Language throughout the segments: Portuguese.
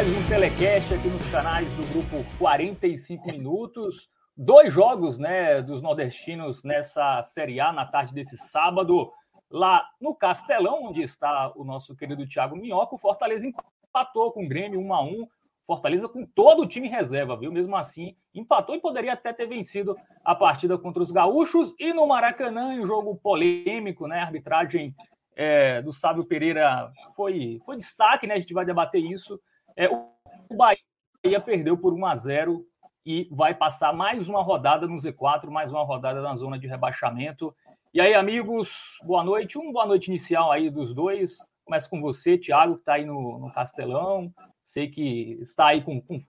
Mais um telecast aqui nos canais do grupo 45 Minutos. Dois jogos né, dos nordestinos nessa Série A na tarde desse sábado, lá no Castelão, onde está o nosso querido Thiago Minhoca. O Fortaleza empatou com o Grêmio 1 a 1 Fortaleza com todo o time reserva, viu? Mesmo assim, empatou e poderia até ter vencido a partida contra os gaúchos. E no Maracanã, em um jogo polêmico, né? A arbitragem é, do Sábio Pereira foi, foi destaque, né? A gente vai debater isso. É, o Bahia perdeu por 1 a 0 e vai passar mais uma rodada no Z4, mais uma rodada na zona de rebaixamento. E aí, amigos, boa noite. Um boa noite inicial aí dos dois. Começo com você, Thiago, que está aí no, no, Castelão. Sei que está aí com, com,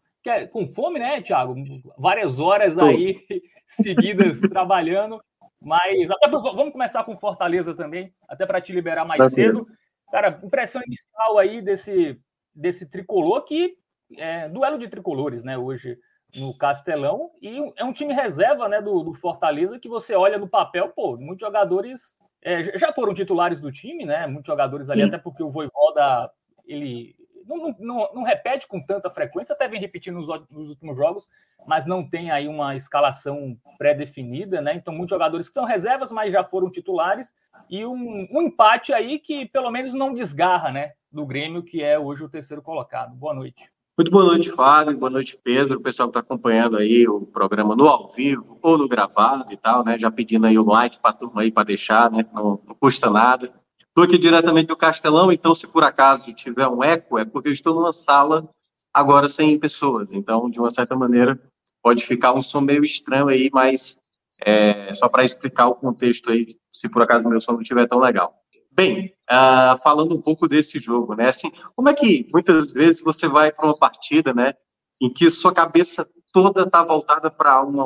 com fome, né, Thiago? Várias horas aí seguidas trabalhando. Mas até vamos começar com Fortaleza também, até para te liberar mais cedo. Cara, impressão inicial aí desse, desse tricolor que é duelo de tricolores, né? Hoje no Castelão e é um time reserva, né? Do, do Fortaleza que você olha no papel, pô, muitos jogadores é, já foram titulares do time, né? Muitos jogadores ali, Sim. até porque o Voivoda ele não, não, não, repete com tanta frequência, até vem repetindo nos, nos, últimos jogos, mas não tem aí uma escalação pré-definida, né? Então, muitos jogadores que são reservas, mas já foram titulares, e um, um, empate aí que pelo menos não desgarra, né? Do Grêmio, que é hoje o terceiro colocado. Boa noite. Muito boa noite, Fábio. Boa noite, Pedro. O pessoal que está acompanhando aí o programa no ao vivo ou no gravado e tal, né? Já pedindo aí o like para a turma aí para deixar, né? Não, não custa nada. Estou aqui diretamente do Castelão, então se por acaso tiver um eco, é porque eu estou numa sala agora sem pessoas. Então, de uma certa maneira, pode ficar um som meio estranho aí, mas é, só para explicar o contexto aí, se por acaso meu som não estiver tão legal. Bem, uh, falando um pouco desse jogo, né? Assim, como é que muitas vezes você vai para uma partida, né, em que sua cabeça toda está voltada para um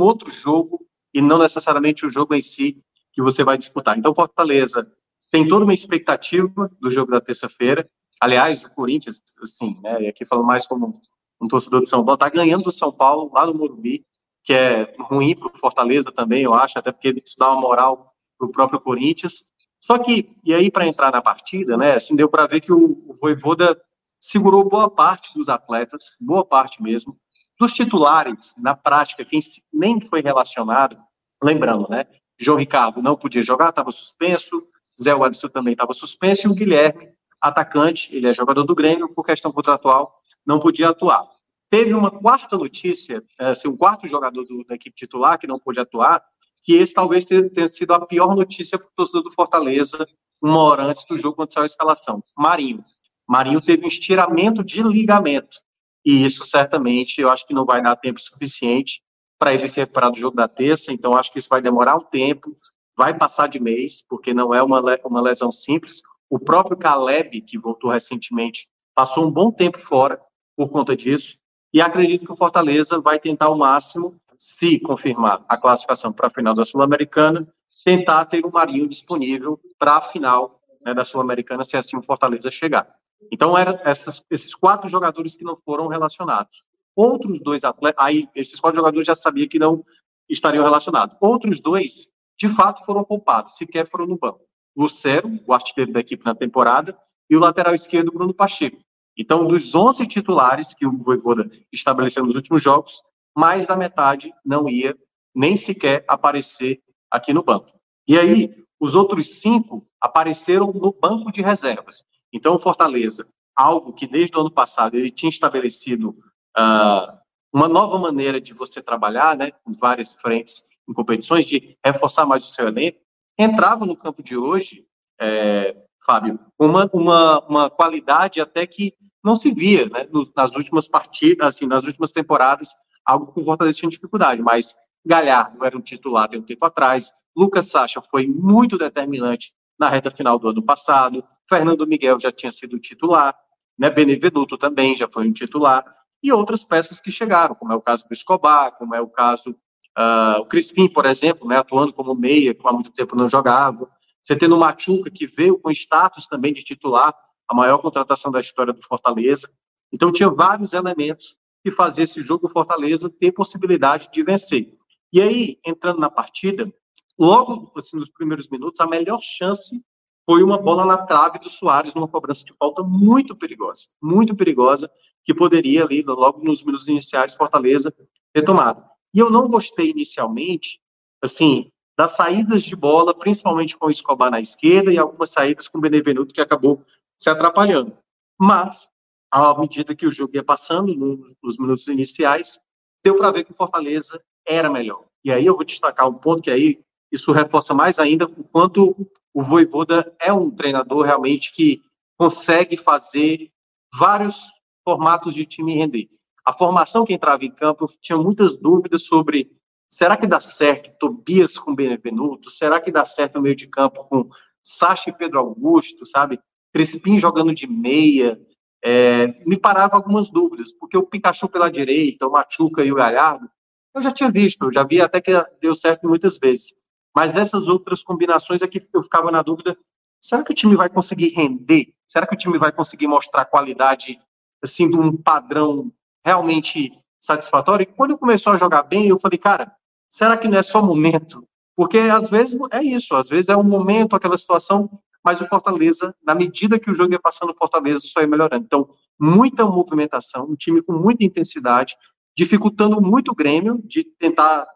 outro jogo e não necessariamente o jogo em si que você vai disputar. Então, Fortaleza tem toda uma expectativa do jogo da terça-feira. Aliás, o Corinthians, assim, né, e aqui falando mais como um torcedor de São Paulo, está ganhando do São Paulo lá no Morumbi, que é ruim para o Fortaleza também, eu acho, até porque isso dá uma moral para o próprio Corinthians. Só que, e aí para entrar na partida, né, assim, deu para ver que o, o Voivoda segurou boa parte dos atletas, boa parte mesmo, dos titulares, na prática, quem nem foi relacionado, lembrando, né, João Ricardo não podia jogar, estava suspenso, Zé Wadson também estava suspenso, e o Guilherme, atacante, ele é jogador do Grêmio, por questão contratual, não podia atuar. Teve uma quarta notícia, é, assim, um quarto jogador do, da equipe titular que não pôde atuar, que esse talvez tenha sido a pior notícia para o torcedor do Fortaleza, uma hora antes do jogo, quando saiu a escalação. Marinho. Marinho teve um estiramento de ligamento, e isso certamente eu acho que não vai dar tempo suficiente para ele se recuperar do jogo da terça, então acho que isso vai demorar um tempo, vai passar de mês, porque não é uma, uma lesão simples. O próprio Caleb, que voltou recentemente, passou um bom tempo fora por conta disso. E acredito que o Fortaleza vai tentar o máximo, se confirmar a classificação para a final da Sul-Americana, tentar ter o Marinho disponível para a final né, da Sul-Americana, se assim o Fortaleza chegar. Então, eram esses quatro jogadores que não foram relacionados. Outros dois atletas, aí esses quatro jogadores já sabia que não estariam relacionados. Outros dois de fato foram poupados, sequer foram no banco. Lucero, o artilheiro da equipe na temporada, e o lateral esquerdo, Bruno Pacheco. Então, dos 11 titulares que o Voivoda estabeleceu nos últimos jogos, mais da metade não ia nem sequer aparecer aqui no banco. E aí, os outros cinco apareceram no banco de reservas. Então, Fortaleza, algo que desde o ano passado ele tinha estabelecido uh, uma nova maneira de você trabalhar, né, em várias frentes, em competições, de reforçar mais o seu elenco, entrava no campo de hoje, é, Fábio, uma, uma, uma qualidade até que não se via né, nas últimas partidas, assim, nas últimas temporadas, algo que o Fortaleza tinha dificuldade, mas Galhardo era um titular tem um tempo atrás, Lucas Sacha foi muito determinante na reta final do ano passado, Fernando Miguel já tinha sido titular, né, Benevenuto também já foi um titular, e outras peças que chegaram, como é o caso do Escobar, como é o caso uh, o Crispim, por exemplo, né, atuando como meia, que há muito tempo não jogava, você tendo o Machuca, que veio com status também de titular, a maior contratação da história do Fortaleza. Então, tinha vários elementos que faziam esse jogo do Fortaleza ter possibilidade de vencer. E aí, entrando na partida, logo assim, nos primeiros minutos, a melhor chance foi uma bola na trave do Soares numa cobrança de falta muito perigosa, muito perigosa, que poderia ali, logo nos minutos iniciais, Fortaleza ter tomado. E eu não gostei inicialmente, assim, das saídas de bola, principalmente com o Escobar na esquerda e algumas saídas com o Benevenuto, que acabou se atrapalhando. Mas, à medida que o jogo ia passando, nos minutos iniciais, deu para ver que o Fortaleza era melhor. E aí eu vou destacar um ponto que aí isso reforça mais ainda o quanto o Voivoda é um treinador realmente que consegue fazer vários formatos de time render. A formação que entrava em campo, eu tinha muitas dúvidas sobre será que dá certo Tobias com Benevenuto? Será que dá certo o meio de campo com Sacha e Pedro Augusto, sabe? Crispim jogando de meia. É, me parava algumas dúvidas, porque o Pikachu pela direita, o Machuca e o Galhardo, eu já tinha visto, eu já vi até que deu certo muitas vezes. Mas essas outras combinações é que eu ficava na dúvida: será que o time vai conseguir render? Será que o time vai conseguir mostrar qualidade, assim, de um padrão realmente satisfatório? E quando começou a jogar bem, eu falei, cara, será que não é só momento? Porque às vezes é isso, às vezes é um momento, aquela situação, mas o Fortaleza, na medida que o jogo ia passando, o Fortaleza só ia melhorando. Então, muita movimentação, um time com muita intensidade, dificultando muito o Grêmio de tentar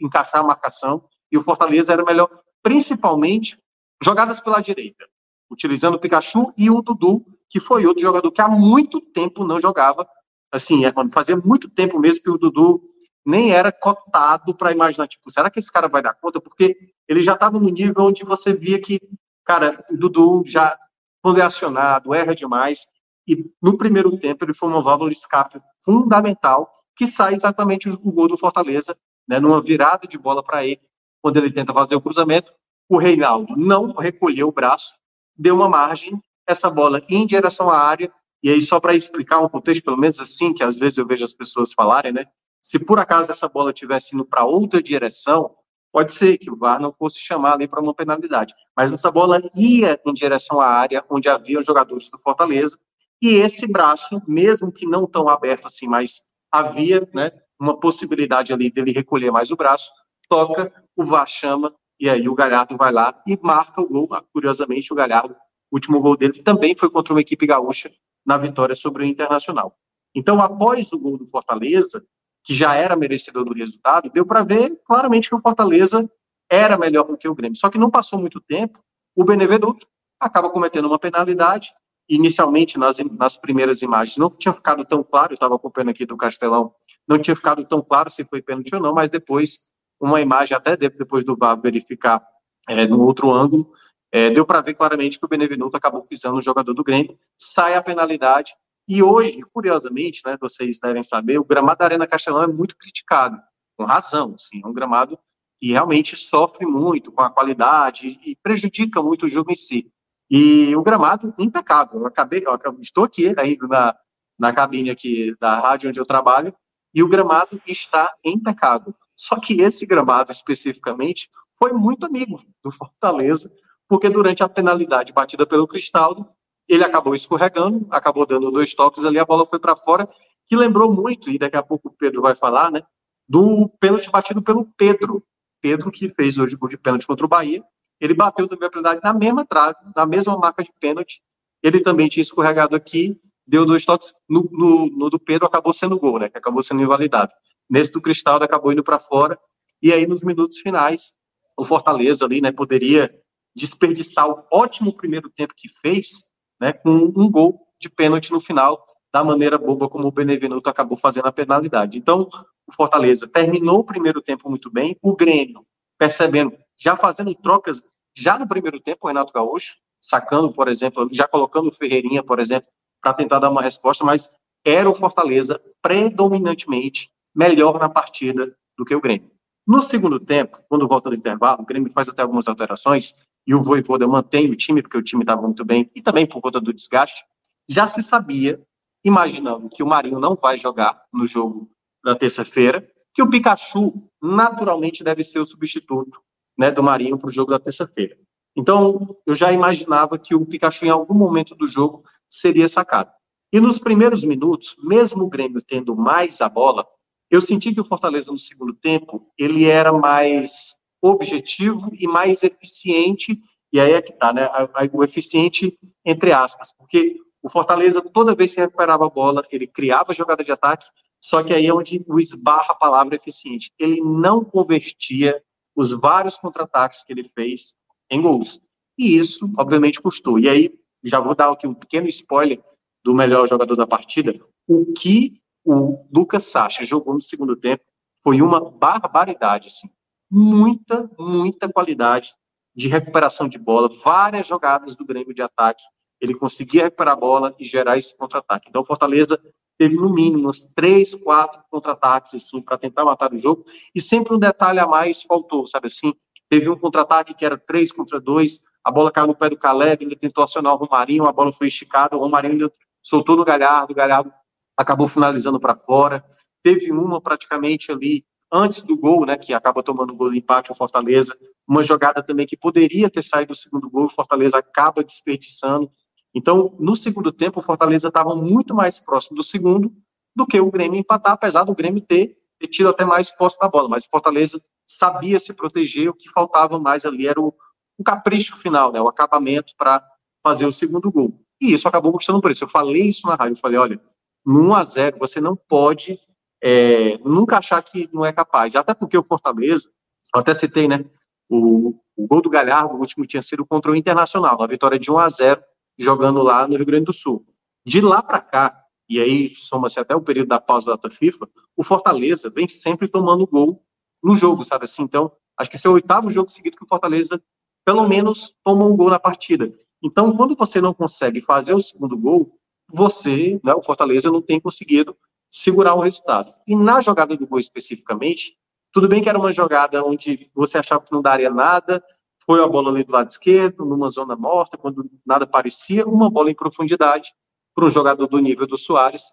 encaixar a marcação e o Fortaleza era melhor, principalmente jogadas pela direita, utilizando o Pikachu e o Dudu, que foi outro jogador que há muito tempo não jogava. Assim, é, fazia muito tempo mesmo que o Dudu nem era cotado para imaginar, tipo, será que esse cara vai dar conta? Porque ele já estava no nível onde você via que, cara, o Dudu já, quando é acionado, erra demais, e no primeiro tempo ele foi uma válvula de escape fundamental, que sai exatamente o gol do Fortaleza, né, numa virada de bola para ele, quando ele tenta fazer o cruzamento, o Reinaldo não recolheu o braço, deu uma margem, essa bola em direção à área, e aí só para explicar um contexto, pelo menos assim, que às vezes eu vejo as pessoas falarem, né? Se por acaso essa bola tivesse indo para outra direção, pode ser que o VAR não fosse chamar ali para uma penalidade. Mas essa bola ia em direção à área onde havia jogadores do Fortaleza, e esse braço, mesmo que não tão aberto assim, mas havia né, uma possibilidade ali dele recolher mais o braço, toca o VAR chama, e aí o Galhardo vai lá e marca o gol. Curiosamente, o Galhardo, o último gol dele também foi contra uma equipe gaúcha na vitória sobre o Internacional. Então, após o gol do Fortaleza, que já era merecedor do resultado, deu para ver claramente que o Fortaleza era melhor do que o Grêmio. Só que não passou muito tempo, o Benevenuto acaba cometendo uma penalidade. Inicialmente, nas, nas primeiras imagens, não tinha ficado tão claro, eu estava acompanhando aqui do Castelão, não tinha ficado tão claro se foi pênalti ou não, mas depois uma imagem até depois do VAR verificar é, no outro ângulo, é, deu para ver claramente que o Benevenuto acabou pisando no jogador do Grêmio, sai a penalidade, e hoje, curiosamente, né, vocês devem saber, o gramado da Arena Castelão é muito criticado, com razão, assim, é um gramado que realmente sofre muito com a qualidade e prejudica muito o jogo em si. E o gramado impecável, eu acabei, eu estou aqui ainda na, na cabine aqui da rádio onde eu trabalho, e o gramado está impecável. Só que esse gramado especificamente foi muito amigo do Fortaleza, porque durante a penalidade batida pelo Cristaldo, ele acabou escorregando, acabou dando dois toques ali, a bola foi para fora, que lembrou muito, e daqui a pouco o Pedro vai falar, né, do pênalti batido pelo Pedro. Pedro, que fez hoje o de pênalti contra o Bahia, ele bateu também a penalidade na mesma trave, na mesma marca de pênalti, ele também tinha escorregado aqui, deu dois toques, no, no, no do Pedro acabou sendo gol, né, que acabou sendo invalidado. Nesse do Cristaldo acabou indo para fora. E aí, nos minutos finais, o Fortaleza ali, né, poderia desperdiçar o ótimo primeiro tempo que fez, né, com um gol de pênalti no final, da maneira boba como o Benevenuto acabou fazendo a penalidade. Então, o Fortaleza terminou o primeiro tempo muito bem, o Grêmio, percebendo, já fazendo trocas já no primeiro tempo, o Renato Gaúcho, sacando, por exemplo, já colocando o Ferreirinha, por exemplo, para tentar dar uma resposta, mas era o Fortaleza predominantemente melhor na partida do que o Grêmio. No segundo tempo, quando volta do intervalo, o Grêmio faz até algumas alterações e o Voivoda mantém o time, porque o time estava muito bem, e também por conta do desgaste, já se sabia, imaginando que o Marinho não vai jogar no jogo da terça-feira, que o Pikachu naturalmente deve ser o substituto né, do Marinho para o jogo da terça-feira. Então, eu já imaginava que o Pikachu, em algum momento do jogo, seria sacado. E nos primeiros minutos, mesmo o Grêmio tendo mais a bola, eu senti que o Fortaleza, no segundo tempo, ele era mais objetivo e mais eficiente, e aí é que tá, né, o eficiente entre aspas, porque o Fortaleza, toda vez que recuperava a bola, ele criava jogada de ataque, só que aí é onde o esbarra a palavra eficiente. Ele não convertia os vários contra-ataques que ele fez em gols. E isso, obviamente, custou. E aí, já vou dar aqui um pequeno spoiler do melhor jogador da partida. O que o Lucas Sacha jogou no segundo tempo foi uma barbaridade, assim. Muita, muita qualidade de recuperação de bola, várias jogadas do Grêmio de ataque. Ele conseguia recuperar a bola e gerar esse contra-ataque. Então, Fortaleza teve no mínimo uns três, quatro contra-ataques assim para tentar matar o jogo e sempre um detalhe a mais faltou, sabe assim? Teve um contra-ataque que era três contra dois, a bola caiu no pé do Caleb, ele tentou acionar o Romarinho, a bola foi esticada, o Romarinho soltou no Galhardo, o Galhardo acabou finalizando para fora. Teve uma praticamente ali antes do gol, né, que acaba tomando o gol de empate o Fortaleza, uma jogada também que poderia ter saído do segundo gol, o Fortaleza acaba desperdiçando. Então, no segundo tempo, o Fortaleza estava muito mais próximo do segundo do que o Grêmio empatar, apesar do Grêmio ter, ter tido até mais posse da bola. Mas o Fortaleza sabia se proteger, o que faltava mais ali era o, o capricho final, né, o acabamento para fazer o segundo gol. E isso acabou custando por isso. Eu falei isso na rádio, eu falei, olha, no 1 a 0 você não pode é, nunca achar que não é capaz. Até porque o Fortaleza, até citei, né, o, o gol do Galhardo, o último tinha sido contra o Internacional, a vitória de 1 a 0 jogando lá no Rio Grande do Sul. De lá para cá, e aí soma-se até o período da pausa da FIFA, o Fortaleza vem sempre tomando gol no jogo, sabe assim? Então, acho que esse é o oitavo jogo seguido que o Fortaleza, pelo menos, toma um gol na partida. Então, quando você não consegue fazer o segundo gol, você, né, o Fortaleza, não tem conseguido segurar o resultado. E na jogada do gol especificamente, tudo bem que era uma jogada onde você achava que não daria nada, foi a bola ali do lado esquerdo, numa zona morta, quando nada parecia, uma bola em profundidade para um jogador do nível do Soares.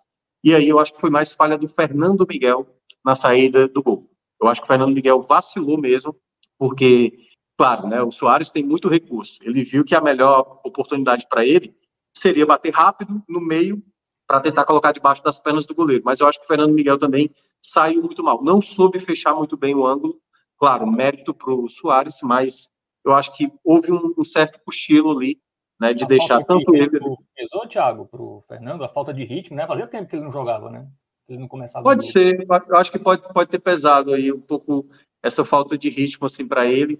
E aí eu acho que foi mais falha do Fernando Miguel na saída do gol. Eu acho que o Fernando Miguel vacilou mesmo, porque, claro, né, o Soares tem muito recurso. Ele viu que a melhor oportunidade para ele seria bater rápido no meio para tentar colocar debaixo das pernas do goleiro. Mas eu acho que o Fernando Miguel também saiu muito mal. Não soube fechar muito bem o ângulo. Claro, mérito para o Soares, mas eu acho que houve um, um certo cochilo ali, né, de a deixar tanto ele. Pesou, Thiago, para o Fernando, a falta de ritmo, né? Fazia tempo que ele não jogava, né? Ele não começava. Pode ser, eu acho que pode, pode ter pesado aí um pouco essa falta de ritmo assim para ele.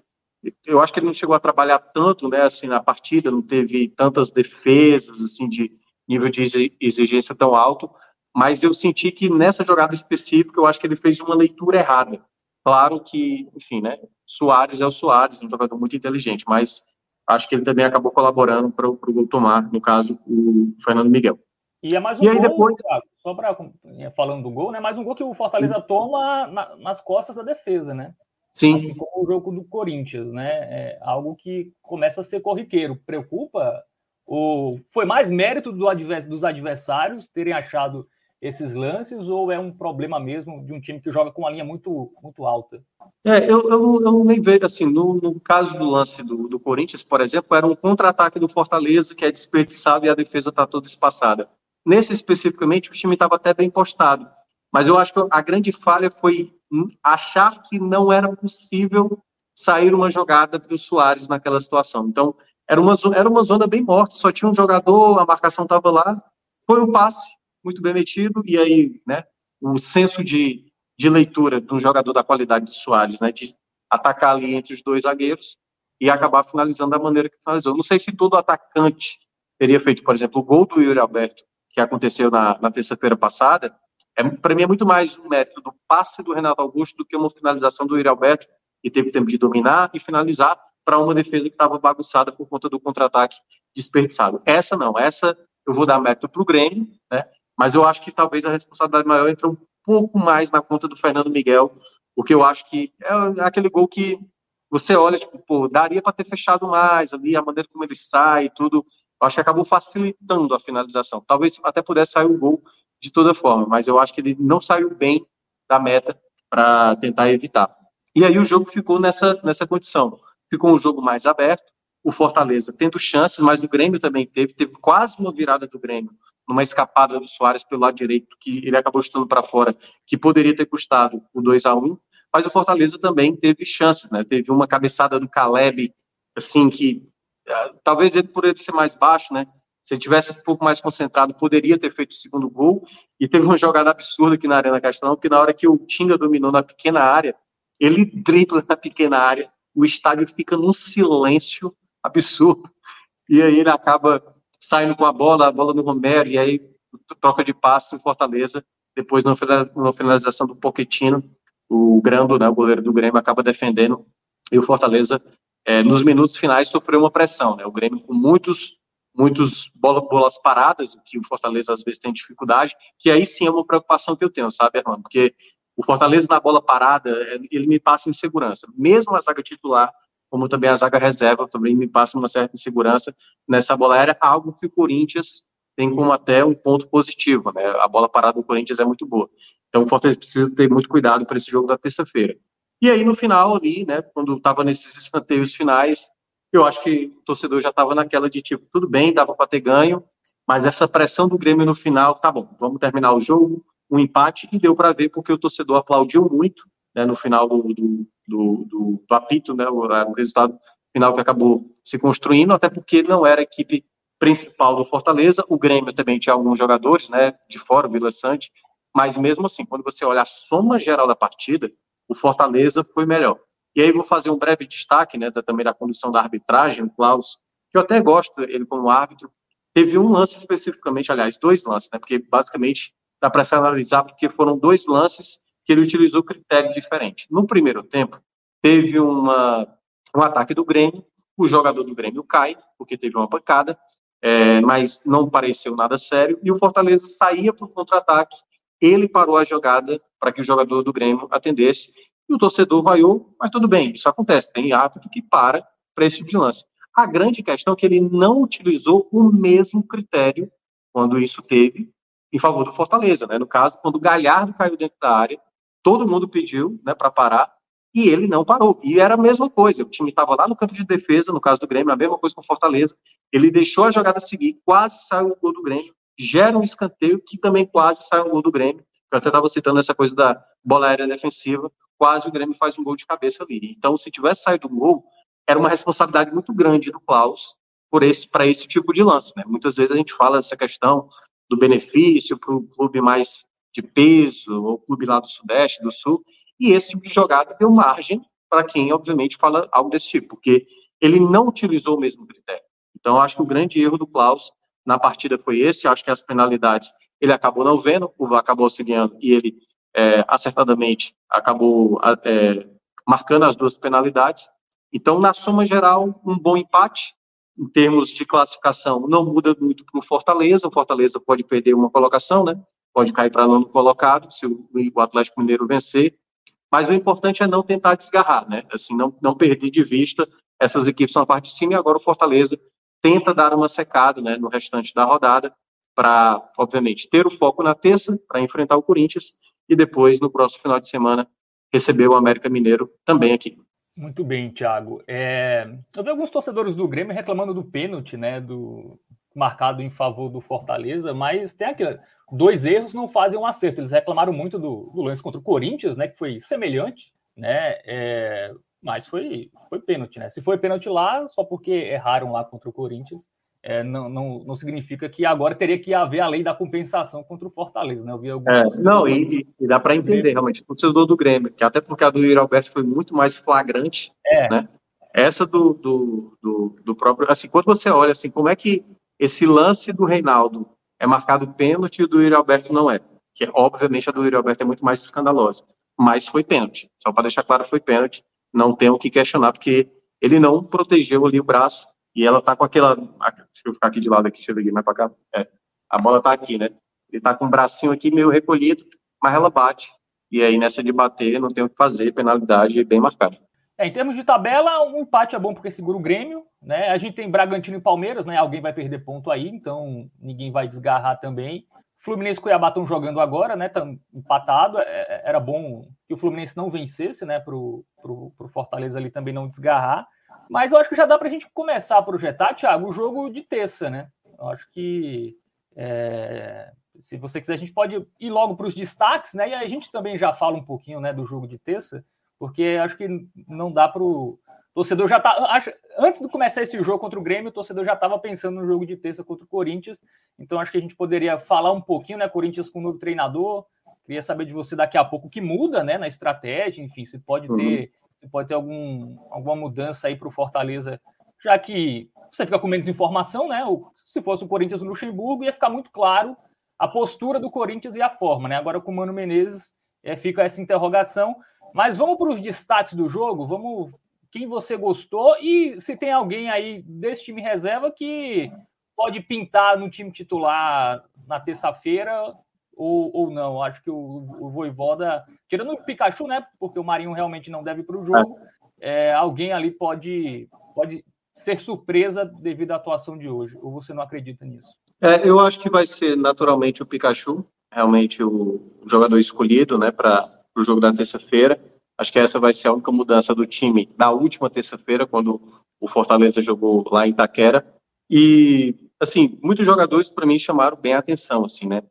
Eu acho que ele não chegou a trabalhar tanto, né, assim na partida, não teve tantas defesas assim de nível de exigência tão alto, mas eu senti que nessa jogada específica eu acho que ele fez uma leitura errada. Claro que, enfim, né, Soares é o Soares, um jogador muito inteligente, mas acho que ele também acabou colaborando para o gol tomar, no caso, o Fernando Miguel. E é mais um e gol, depois... só para é, falando do gol, né? Mais um gol que o Fortaleza toma na, nas costas da defesa, né? Sim. Assim como o jogo do Corinthians, né? É algo que começa a ser corriqueiro. Preocupa? O... Foi mais mérito do advers... dos adversários terem achado esses lances ou é um problema mesmo de um time que joga com uma linha muito, muito alta? É, eu, eu, eu nem vejo assim, no, no caso do lance do, do Corinthians, por exemplo, era um contra-ataque do Fortaleza que é desperdiçado e a defesa está toda espaçada. Nesse especificamente, o time estava até bem postado, mas eu acho que a grande falha foi achar que não era possível sair uma jogada para o Soares naquela situação. Então, era uma, era uma zona bem morta, só tinha um jogador, a marcação estava lá, foi um passe, muito bem metido, e aí, né, o senso de, de leitura de um jogador da qualidade de Soares, né, de atacar ali entre os dois zagueiros e acabar finalizando da maneira que finalizou. Não sei se todo atacante teria feito, por exemplo, o gol do Yuri Alberto, que aconteceu na, na terça-feira passada, é, para mim é muito mais um mérito do passe do Renato Augusto do que uma finalização do Yuri Alberto, e teve tempo de dominar e finalizar para uma defesa que estava bagunçada por conta do contra-ataque desperdiçado. Essa não, essa eu vou dar mérito para o Grêmio, né? Mas eu acho que talvez a responsabilidade maior entra um pouco mais na conta do Fernando Miguel, porque eu acho que é aquele gol que você olha, tipo, pô, daria para ter fechado mais ali, a maneira como ele sai e tudo, eu acho que acabou facilitando a finalização. Talvez até pudesse sair o gol de toda forma, mas eu acho que ele não saiu bem da meta para tentar evitar. E aí o jogo ficou nessa, nessa condição. Ficou um jogo mais aberto, o Fortaleza tendo chances, mas o Grêmio também teve, teve quase uma virada do Grêmio, numa escapada do Soares pelo lado direito, que ele acabou chutando para fora, que poderia ter custado o 2 a 1 mas o Fortaleza também teve chances, né? Teve uma cabeçada do Caleb, assim, que uh, talvez ele, por ele ser mais baixo, né? Se ele tivesse um pouco mais concentrado, poderia ter feito o segundo gol. E teve uma jogada absurda aqui na Arena Castelão, que na hora que o Tinga dominou na pequena área, ele dribla na pequena área, o estádio fica num silêncio absurdo. E aí ele acaba saindo com a bola, a bola no Romero, e aí troca de passe em Fortaleza. Depois, na finalização do Pochettino, o Grando, né, o goleiro do Grêmio, acaba defendendo. E o Fortaleza, é, nos minutos finais, sofreu uma pressão. Né? O Grêmio com muitos muitos bola, bolas paradas, que o Fortaleza às vezes tem dificuldade, que aí sim é uma preocupação que eu tenho, sabe, Armando? Porque o Fortaleza na bola parada, ele me passa insegurança. Mesmo a zaga titular como também a zaga reserva também me passa uma certa insegurança nessa bola aérea, algo que o Corinthians tem como até um ponto positivo, né? A bola parada do Corinthians é muito boa. Então o Fortaleza precisa ter muito cuidado para esse jogo da terça-feira. E aí no final ali, né, quando estava nesses escanteios finais, eu acho que o torcedor já estava naquela de tipo, tudo bem, dava para ter ganho, mas essa pressão do Grêmio no final, tá bom, vamos terminar o jogo, um empate, e deu para ver porque o torcedor aplaudiu muito, né, no final do, do, do, do, apito, né, o, o, resultado final que acabou se construindo, até porque não era a equipe principal do Fortaleza, o Grêmio também tinha alguns jogadores, né, de fora, o Vila Sante, mas mesmo assim, quando você olha a soma geral da partida, o Fortaleza foi melhor. E aí vou fazer um breve destaque, né, também da condução da arbitragem, o Klaus, que eu até gosto ele como árbitro, teve um lance especificamente, aliás, dois lances, né, porque basicamente dá para se analisar porque foram dois lances que ele utilizou critério diferente. No primeiro tempo, teve uma, um ataque do Grêmio, o jogador do Grêmio cai, porque teve uma pancada, é, mas não pareceu nada sério, e o Fortaleza saía para o contra-ataque, ele parou a jogada para que o jogador do Grêmio atendesse, e o torcedor vaiou, mas tudo bem, isso acontece, tem árbitro que para para esse tipo de lance. A grande questão é que ele não utilizou o mesmo critério quando isso teve em favor do Fortaleza, né? No caso, quando o Galhardo caiu dentro da área, todo mundo pediu né, para parar e ele não parou. E era a mesma coisa, o time estava lá no campo de defesa, no caso do Grêmio, a mesma coisa com o Fortaleza. Ele deixou a jogada seguir, quase saiu o gol do Grêmio, gera um escanteio que também quase saiu o gol do Grêmio. Eu até estava citando essa coisa da bola aérea defensiva, quase o Grêmio faz um gol de cabeça ali. Então, se tivesse saído um gol, era uma responsabilidade muito grande do Klaus por esse para esse tipo de lance. Né? Muitas vezes a gente fala dessa questão do benefício para um clube mais de peso, ou clube lá do Sudeste, do Sul, e esse tipo de jogada deu margem para quem, obviamente, fala algo desse tipo, porque ele não utilizou o mesmo critério. Então, acho que o grande erro do Klaus na partida foi esse, acho que as penalidades ele acabou não vendo, o acabou auxiliando e ele é, acertadamente acabou é, marcando as duas penalidades. Então, na soma geral, um bom empate, em termos de classificação, não muda muito para o Fortaleza. O Fortaleza pode perder uma colocação, né? pode cair para nono colocado se o, Atlético Mineiro vencer. Mas o importante é não tentar desgarrar, né? Assim, não, não perder de vista essas equipes na parte de cima e agora o Fortaleza tenta dar uma secada né, no restante da rodada para, obviamente, ter o foco na terça para enfrentar o Corinthians e depois, no próximo final de semana, receber o América Mineiro também aqui. Muito bem, Thiago. É, eu vi alguns torcedores do Grêmio reclamando do pênalti, né, do marcado em favor do Fortaleza, mas tem aquilo, dois erros não fazem um acerto. Eles reclamaram muito do, do lance contra o Corinthians, né, que foi semelhante, né, é, mas foi, foi pênalti, né? Se foi pênalti lá, só porque erraram lá contra o Corinthians, é, não, não, não significa que agora teria que haver a lei da compensação contra o Fortaleza, né? Eu vi é, não, e, e, dá para entender realmente, o torcedor do Grêmio, que até porque a do Yuri Alberto foi muito mais flagrante, é. né? Essa do, do, do, do, próprio, assim, quando você olha assim, como é que esse lance do Reinaldo é marcado pênalti e o do Yuri Alberto não é? Que obviamente a do Yuri Alberto é muito mais escandalosa, mas foi pênalti, só para deixar claro, foi pênalti. não tem o que questionar, porque ele não protegeu ali o braço, e ela tá com aquela, deixa eu ficar aqui de lado aqui, deixa eu ver mais para cá, é, a bola tá aqui, né, ele tá com o bracinho aqui meio recolhido, mas ela bate, e aí nessa de bater não tem o que fazer, penalidade bem marcada. É, em termos de tabela, um empate é bom porque segura o Grêmio, né? A gente tem Bragantino e Palmeiras, né? Alguém vai perder ponto aí, então ninguém vai desgarrar também. Fluminense e Cuiabá estão jogando agora, né? Estão empatado. É, é, era bom que o Fluminense não vencesse, né? Para o Fortaleza ali também não desgarrar. Mas eu acho que já dá para a gente começar a projetar, Thiago, o jogo de terça, né? Eu acho que é, se você quiser, a gente pode ir logo para os destaques, né? E a gente também já fala um pouquinho né, do jogo de terça porque acho que não dá para o torcedor já tá. Acho, antes de começar esse jogo contra o Grêmio, o torcedor já estava pensando no jogo de terça contra o Corinthians. Então acho que a gente poderia falar um pouquinho, né? Corinthians com o novo treinador. Queria saber de você daqui a pouco o que muda, né? Na estratégia, enfim, se pode ter, uhum. Pode ter algum, alguma mudança aí para o Fortaleza, já que você fica com menos informação, né? Se fosse o Corinthians no Luxemburgo, ia ficar muito claro a postura do Corinthians e a forma, né? Agora com o Mano Menezes é, fica essa interrogação. Mas vamos para os destaques do jogo, vamos quem você gostou e se tem alguém aí desse time reserva que pode pintar no time titular na terça-feira ou, ou não. Acho que o, o Voivoda, tirando o Pikachu, né? Porque o Marinho realmente não deve para o jogo, é, alguém ali pode, pode ser surpresa devido à atuação de hoje. Ou você não acredita nisso? É, eu acho que vai ser naturalmente o Pikachu, realmente o jogador escolhido, né, para o jogo da terça-feira. Acho que essa vai ser a única mudança do time da última terça-feira, quando o Fortaleza jogou lá em Itaquera. E, assim, muitos jogadores para mim chamaram bem a atenção, assim, né?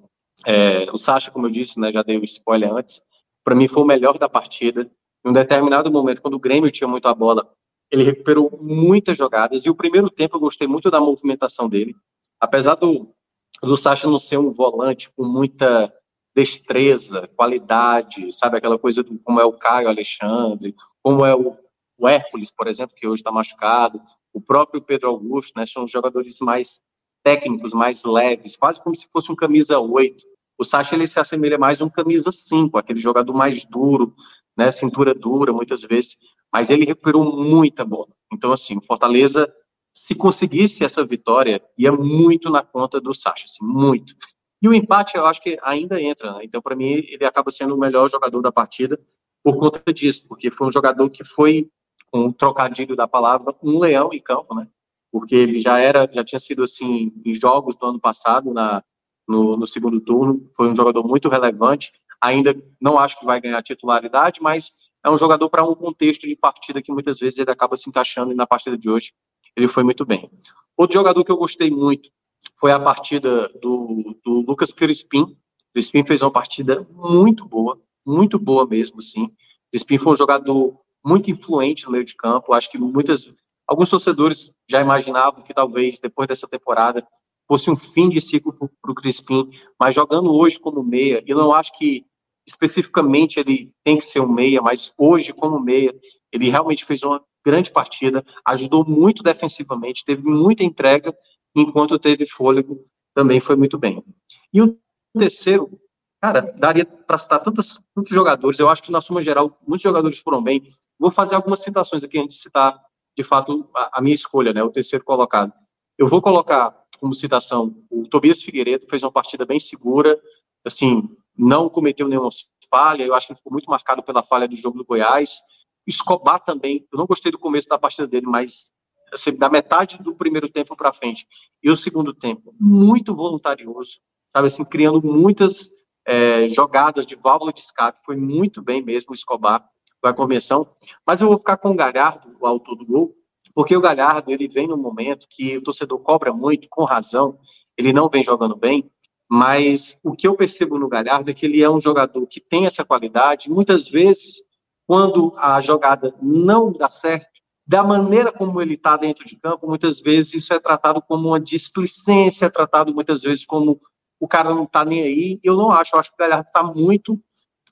É, o Sacha, como eu disse, né, já dei o spoiler antes, para mim foi o melhor da partida. Em um determinado momento, quando o Grêmio tinha muito a bola, ele recuperou muitas jogadas. E o primeiro tempo eu gostei muito da movimentação dele. Apesar do, do Sacha não ser um volante com muita destreza, qualidade, sabe? Aquela coisa do, como é o Caio Alexandre, como é o, o Hércules, por exemplo, que hoje está machucado, o próprio Pedro Augusto, né? São jogadores mais técnicos, mais leves, quase como se fosse um camisa 8. O Sacha ele se assemelha mais a um camisa 5, aquele jogador mais duro, né? Cintura dura, muitas vezes, mas ele recuperou muita bola. Então, assim, o Fortaleza, se conseguisse essa vitória, ia muito na conta do Sacha, assim, muito. E o empate, eu acho que ainda entra. Né? Então, para mim, ele acaba sendo o melhor jogador da partida por conta disso, porque foi um jogador que foi, um trocadilho da palavra, um leão em campo, né? Porque ele já era, já tinha sido assim em jogos do ano passado, na, no, no segundo turno, foi um jogador muito relevante. Ainda não acho que vai ganhar titularidade, mas é um jogador para um contexto de partida que muitas vezes ele acaba se encaixando e na partida de hoje ele foi muito bem. Outro jogador que eu gostei muito foi a partida do, do Lucas Crispim. Crispim fez uma partida muito boa, muito boa mesmo, sim. Crispim foi um jogador muito influente no meio de campo. Acho que muitas, alguns torcedores já imaginavam que talvez depois dessa temporada fosse um fim de ciclo para o Crispim, mas jogando hoje como meia, eu não acho que especificamente ele tem que ser um meia, mas hoje como meia, ele realmente fez uma grande partida, ajudou muito defensivamente, teve muita entrega enquanto teve fôlego, também foi muito bem. E o terceiro, cara, daria para citar tantos, tantos jogadores, eu acho que na suma geral, muitos jogadores foram bem. Vou fazer algumas citações aqui antes de citar, de fato, a, a minha escolha, né, o terceiro colocado. Eu vou colocar como citação o Tobias Figueiredo, fez uma partida bem segura, assim, não cometeu nenhuma falha, eu acho que ele ficou muito marcado pela falha do jogo do Goiás. Escobar também, eu não gostei do começo da partida dele, mas assim, da metade do primeiro tempo para frente e o segundo tempo muito voluntarioso, sabe assim, criando muitas é, jogadas de válvula de escape, foi muito bem mesmo o Escobar com a convenção, mas eu vou ficar com o Galhardo, o autor do gol, porque o Galhardo, ele vem num momento que o torcedor cobra muito, com razão, ele não vem jogando bem, mas o que eu percebo no Galhardo é que ele é um jogador que tem essa qualidade, muitas vezes, quando a jogada não dá certo, da maneira como ele está dentro de campo, muitas vezes isso é tratado como uma displicência, é tratado muitas vezes como o cara não está nem aí. Eu não acho, eu acho que o Galhardo está muito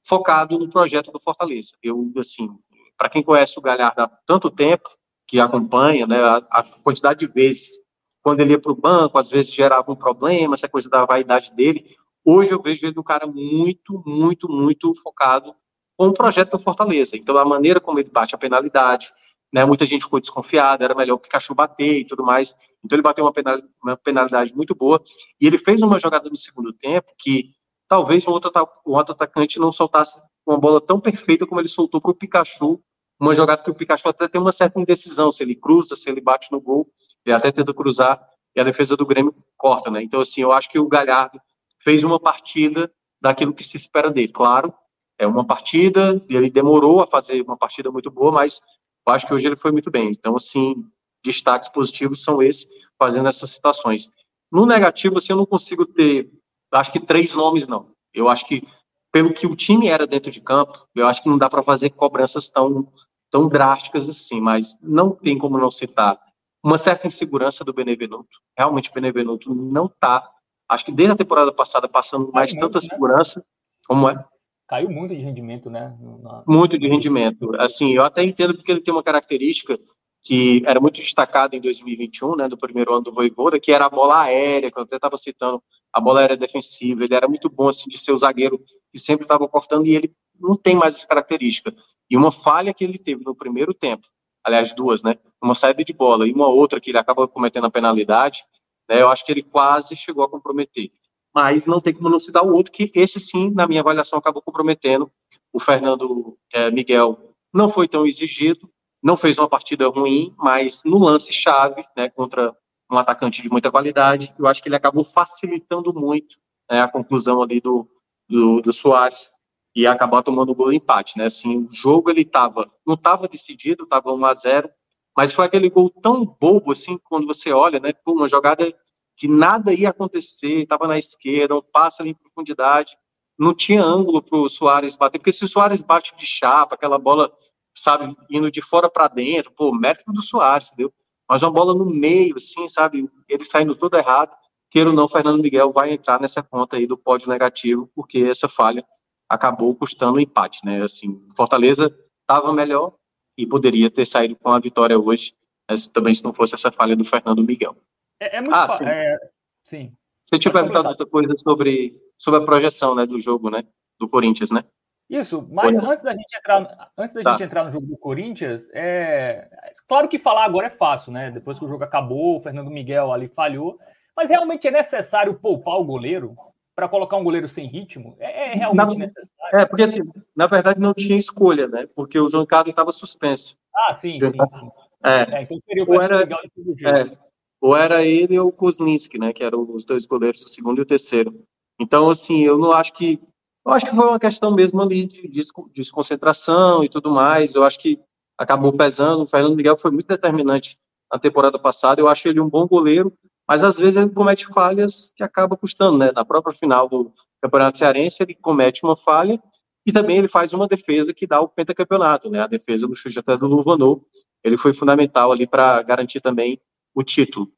focado no projeto do Fortaleza. Eu, assim, para quem conhece o Galhardo há tanto tempo, que acompanha, né, a, a quantidade de vezes, quando ele ia para o banco, às vezes gerava um problema, essa coisa da vaidade dele. Hoje eu vejo ele um cara muito, muito, muito focado com o projeto do Fortaleza. Então, a maneira como ele bate a penalidade, né, muita gente ficou desconfiada, era melhor o Pikachu bater e tudo mais. Então, ele bateu uma penalidade, uma penalidade muito boa. E ele fez uma jogada no segundo tempo que talvez um outro, um outro atacante não soltasse uma bola tão perfeita como ele soltou para o Pikachu. Uma jogada que o Pikachu até tem uma certa indecisão, se ele cruza, se ele bate no gol, ele até tenta cruzar e a defesa do Grêmio corta, né? Então, assim, eu acho que o Galhardo fez uma partida daquilo que se espera dele. Claro, é uma partida, e ele demorou a fazer uma partida muito boa, mas eu acho que hoje ele foi muito bem. Então, assim, destaques positivos são esses, fazendo essas citações. No negativo, assim, eu não consigo ter, acho que três nomes, não. Eu acho que, pelo que o time era dentro de campo, eu acho que não dá para fazer cobranças tão, tão drásticas assim, mas não tem como não citar uma certa insegurança do Benevenuto. Realmente o Benevenuto não está, acho que desde a temporada passada, passando mais tanta né? segurança. Como é? Caiu muito de rendimento, né? Na... Muito de rendimento. Assim, eu até entendo porque ele tem uma característica que era muito destacada em 2021, né, do primeiro ano do Voivoda, que era a bola aérea, que eu até estava citando, a bola aérea defensiva. Ele era muito bom assim de ser o zagueiro que sempre estava cortando e ele não tem mais essa característica. E uma falha que ele teve no primeiro tempo, aliás, duas, né? Uma saída de bola e uma outra que ele acaba cometendo a penalidade, né? Eu acho que ele quase chegou a comprometer. Mas não tem como não citar o outro, que esse sim, na minha avaliação, acabou comprometendo. O Fernando é, Miguel não foi tão exigido, não fez uma partida ruim, mas no lance-chave, né, contra um atacante de muita qualidade, eu acho que ele acabou facilitando muito né, a conclusão ali do, do, do Soares e acabar tomando o gol empate, né? Assim, o jogo ele tava, não estava decidido, estava 1 a 0, mas foi aquele gol tão bobo assim, quando você olha, né, uma jogada que nada ia acontecer, estava na esquerda, um passe ali em profundidade, não tinha ângulo para o Soares bater, porque se o Soares bate de chapa, aquela bola, sabe, indo de fora para dentro, pô, mérito do Soares, entendeu? Mas uma bola no meio, assim, sabe, ele saindo todo errado, queira ou não, Fernando Miguel vai entrar nessa conta aí do pódio negativo, porque essa falha acabou custando o empate, né? Assim, Fortaleza estava melhor e poderia ter saído com a vitória hoje, mas também se não fosse essa falha do Fernando Miguel. É, é muito ah, sim. É, sim. Você tinha perguntado outra coisa sobre, sobre a projeção, né, do jogo, né, do Corinthians, né? Isso, mas antes da gente entrar, antes da tá. gente entrar no jogo do Corinthians, é claro que falar agora é fácil, né? Depois que o jogo acabou, o Fernando Miguel ali falhou, mas realmente é necessário poupar o goleiro? para colocar um goleiro sem ritmo? É, é realmente na, necessário? É, porque assim, na verdade não tinha escolha, né? Porque o João Carlos estava suspenso. Ah, sim, sim. sim. É. é. então seria o ou era, é, ou era ele ou o Kuzlinski, né? Que eram os dois goleiros, o segundo e o terceiro. Então, assim, eu não acho que. Eu acho que foi uma questão mesmo ali de, de desconcentração e tudo mais. Eu acho que acabou pesando. O Fernando Miguel foi muito determinante na temporada passada. Eu acho ele um bom goleiro, mas às vezes ele comete falhas que acaba custando, né? Na própria final do Campeonato Cearense, ele comete uma falha e também ele faz uma defesa que dá o pentacampeonato, né? A defesa do chute até do Luvanor, ele foi fundamental ali para garantir também o título.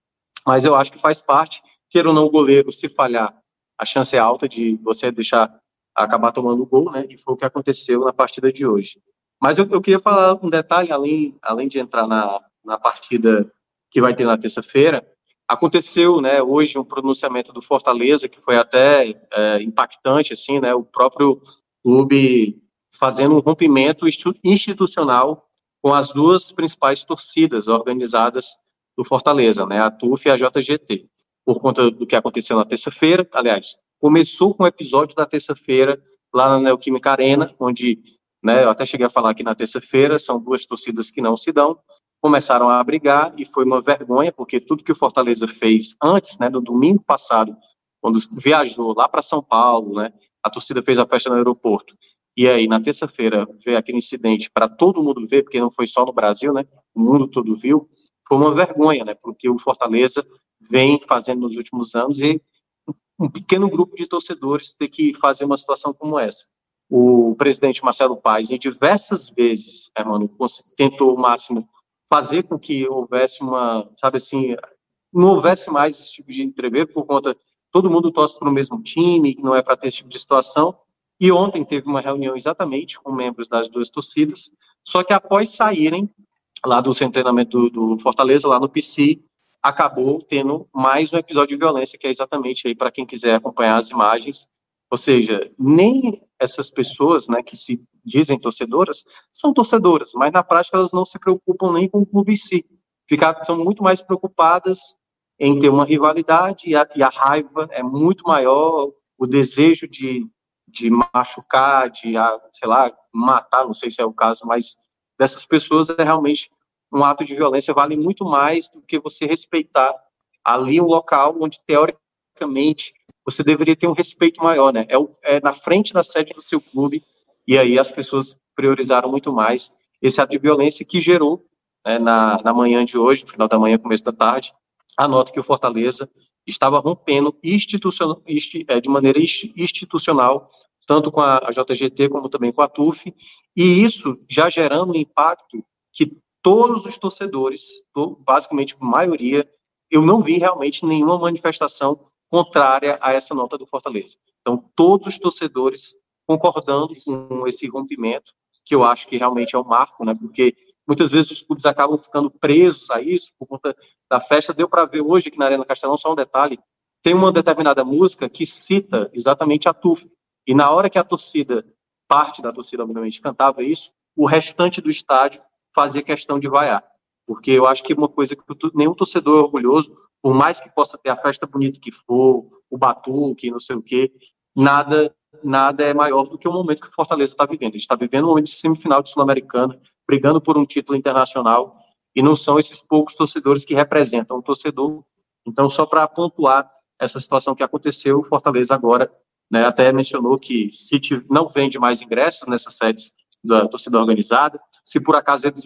Mas eu acho que faz parte, queira ou não o goleiro, se falhar, a chance é alta de você deixar acabar tomando o gol, né? E foi o que aconteceu na partida de hoje. Mas eu, eu queria falar um detalhe, além, além de entrar na, na partida que vai ter na terça-feira, Aconteceu, né, hoje um pronunciamento do Fortaleza que foi até é, impactante, assim, né, o próprio clube fazendo um rompimento institucional com as duas principais torcidas organizadas do Fortaleza, né, a TUF e a JGT, por conta do que aconteceu na terça-feira, aliás, começou com o episódio da terça-feira lá na Neoquímica Arena, onde, né, eu até cheguei a falar aqui na terça-feira, são duas torcidas que não se dão, começaram a brigar e foi uma vergonha, porque tudo que o Fortaleza fez antes, né, no domingo passado, quando viajou lá para São Paulo, né, a torcida fez a festa no aeroporto, e aí na terça-feira veio aquele incidente para todo mundo ver, porque não foi só no Brasil, né, o mundo todo viu, foi uma vergonha, né, porque o Fortaleza vem fazendo nos últimos anos e um pequeno grupo de torcedores ter que fazer uma situação como essa. O presidente Marcelo Paes, em diversas vezes, mano, tentou o máximo fazer com que houvesse uma, sabe assim, não houvesse mais esse tipo de entrever por conta todo mundo torce para o mesmo time, não é para ter esse tipo de situação. E ontem teve uma reunião exatamente com membros das duas torcidas, só que após saírem lá do centro de treinamento do, do Fortaleza, lá no PC, acabou tendo mais um episódio de violência, que é exatamente aí para quem quiser acompanhar as imagens. Ou seja, nem essas pessoas, né, que se dizem torcedoras, são torcedoras, mas na prática elas não se preocupam nem com o clube em si. Ficar, são muito mais preocupadas em ter uma rivalidade e a, e a raiva é muito maior, o desejo de, de machucar, de, ah, sei lá, matar, não sei se é o caso, mas dessas pessoas é realmente um ato de violência vale muito mais do que você respeitar ali um local onde teoricamente você deveria ter um respeito maior, né? É, é na frente da sede do seu clube e aí as pessoas priorizaram muito mais esse ato de violência que gerou né, na, na manhã de hoje, no final da manhã, começo da tarde, a nota que o Fortaleza estava rompendo institucional, é, de maneira institucional, tanto com a JGT como também com a TUF, e isso já gerando um impacto que todos os torcedores, basicamente a maioria, eu não vi realmente nenhuma manifestação contrária a essa nota do Fortaleza. Então, todos os torcedores concordando com esse rompimento, que eu acho que realmente é um marco, né? Porque muitas vezes os clubes acabam ficando presos a isso por conta da festa. Deu para ver hoje aqui na Arena Castelão, só um detalhe, tem uma determinada música que cita exatamente a TUF. E na hora que a torcida, parte da torcida, obviamente, cantava isso, o restante do estádio fazia questão de vaiar. Porque eu acho que uma coisa que nenhum torcedor é orgulhoso, por mais que possa ter a festa bonita que for, o batuque, não sei o quê, nada nada é maior do que o momento que o Fortaleza está vivendo. A gente está vivendo um momento de semifinal de Sul-Americana, brigando por um título internacional, e não são esses poucos torcedores que representam o torcedor. Então, só para pontuar essa situação que aconteceu, o Fortaleza agora né, até mencionou que se não vende mais ingressos nessas sedes da torcida organizada, se por acaso eles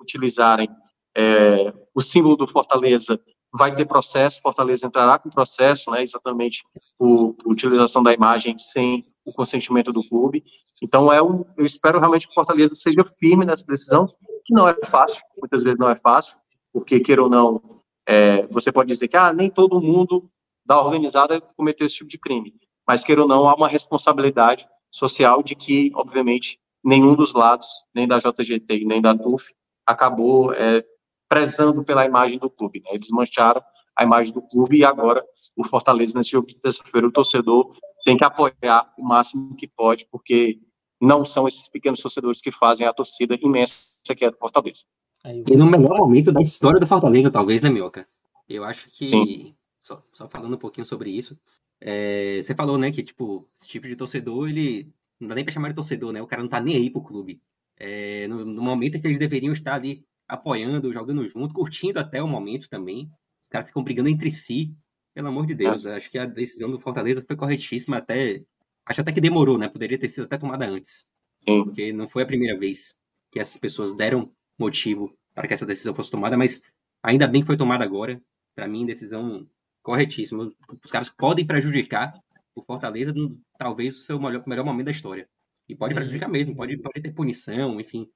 utilizarem é, o símbolo do Fortaleza vai ter processo, Fortaleza entrará com processo, né, exatamente por, por, utilização da imagem sem o consentimento do clube. Então, é um, eu espero realmente que Fortaleza seja firme nessa decisão, que não é fácil, muitas vezes não é fácil, porque, queira ou não, é, você pode dizer que ah, nem todo mundo da organizada cometeu esse tipo de crime, mas, queira ou não, há uma responsabilidade social de que, obviamente, nenhum dos lados, nem da JGT nem da TUF, acabou é, prezando pela imagem do clube. Né? Eles mancharam a imagem do clube e agora o Fortaleza, nesse jogo de terça-feira, o torcedor tem que apoiar o máximo que pode, porque não são esses pequenos torcedores que fazem a torcida imensa que é do Fortaleza. E no melhor momento da história do Fortaleza, talvez, né, Mioca? Eu acho que, só, só, falando um pouquinho sobre isso, é, você falou, né, que, tipo, esse tipo de torcedor, ele não dá nem pra chamar de torcedor, né? O cara não tá nem aí pro clube. É, no, no momento em que eles deveriam estar ali apoiando, jogando junto, curtindo até o momento também. Os caras ficam brigando entre si. Pelo amor de Deus, é. acho que a decisão do Fortaleza foi corretíssima até. Acho até que demorou, né? Poderia ter sido até tomada antes. Sim. Porque não foi a primeira vez que essas pessoas deram motivo para que essa decisão fosse tomada, mas ainda bem que foi tomada agora. Para mim, decisão corretíssima. Os caras podem prejudicar o Fortaleza, talvez o seu melhor, melhor momento da história. E pode prejudicar mesmo, pode, pode ter punição, enfim.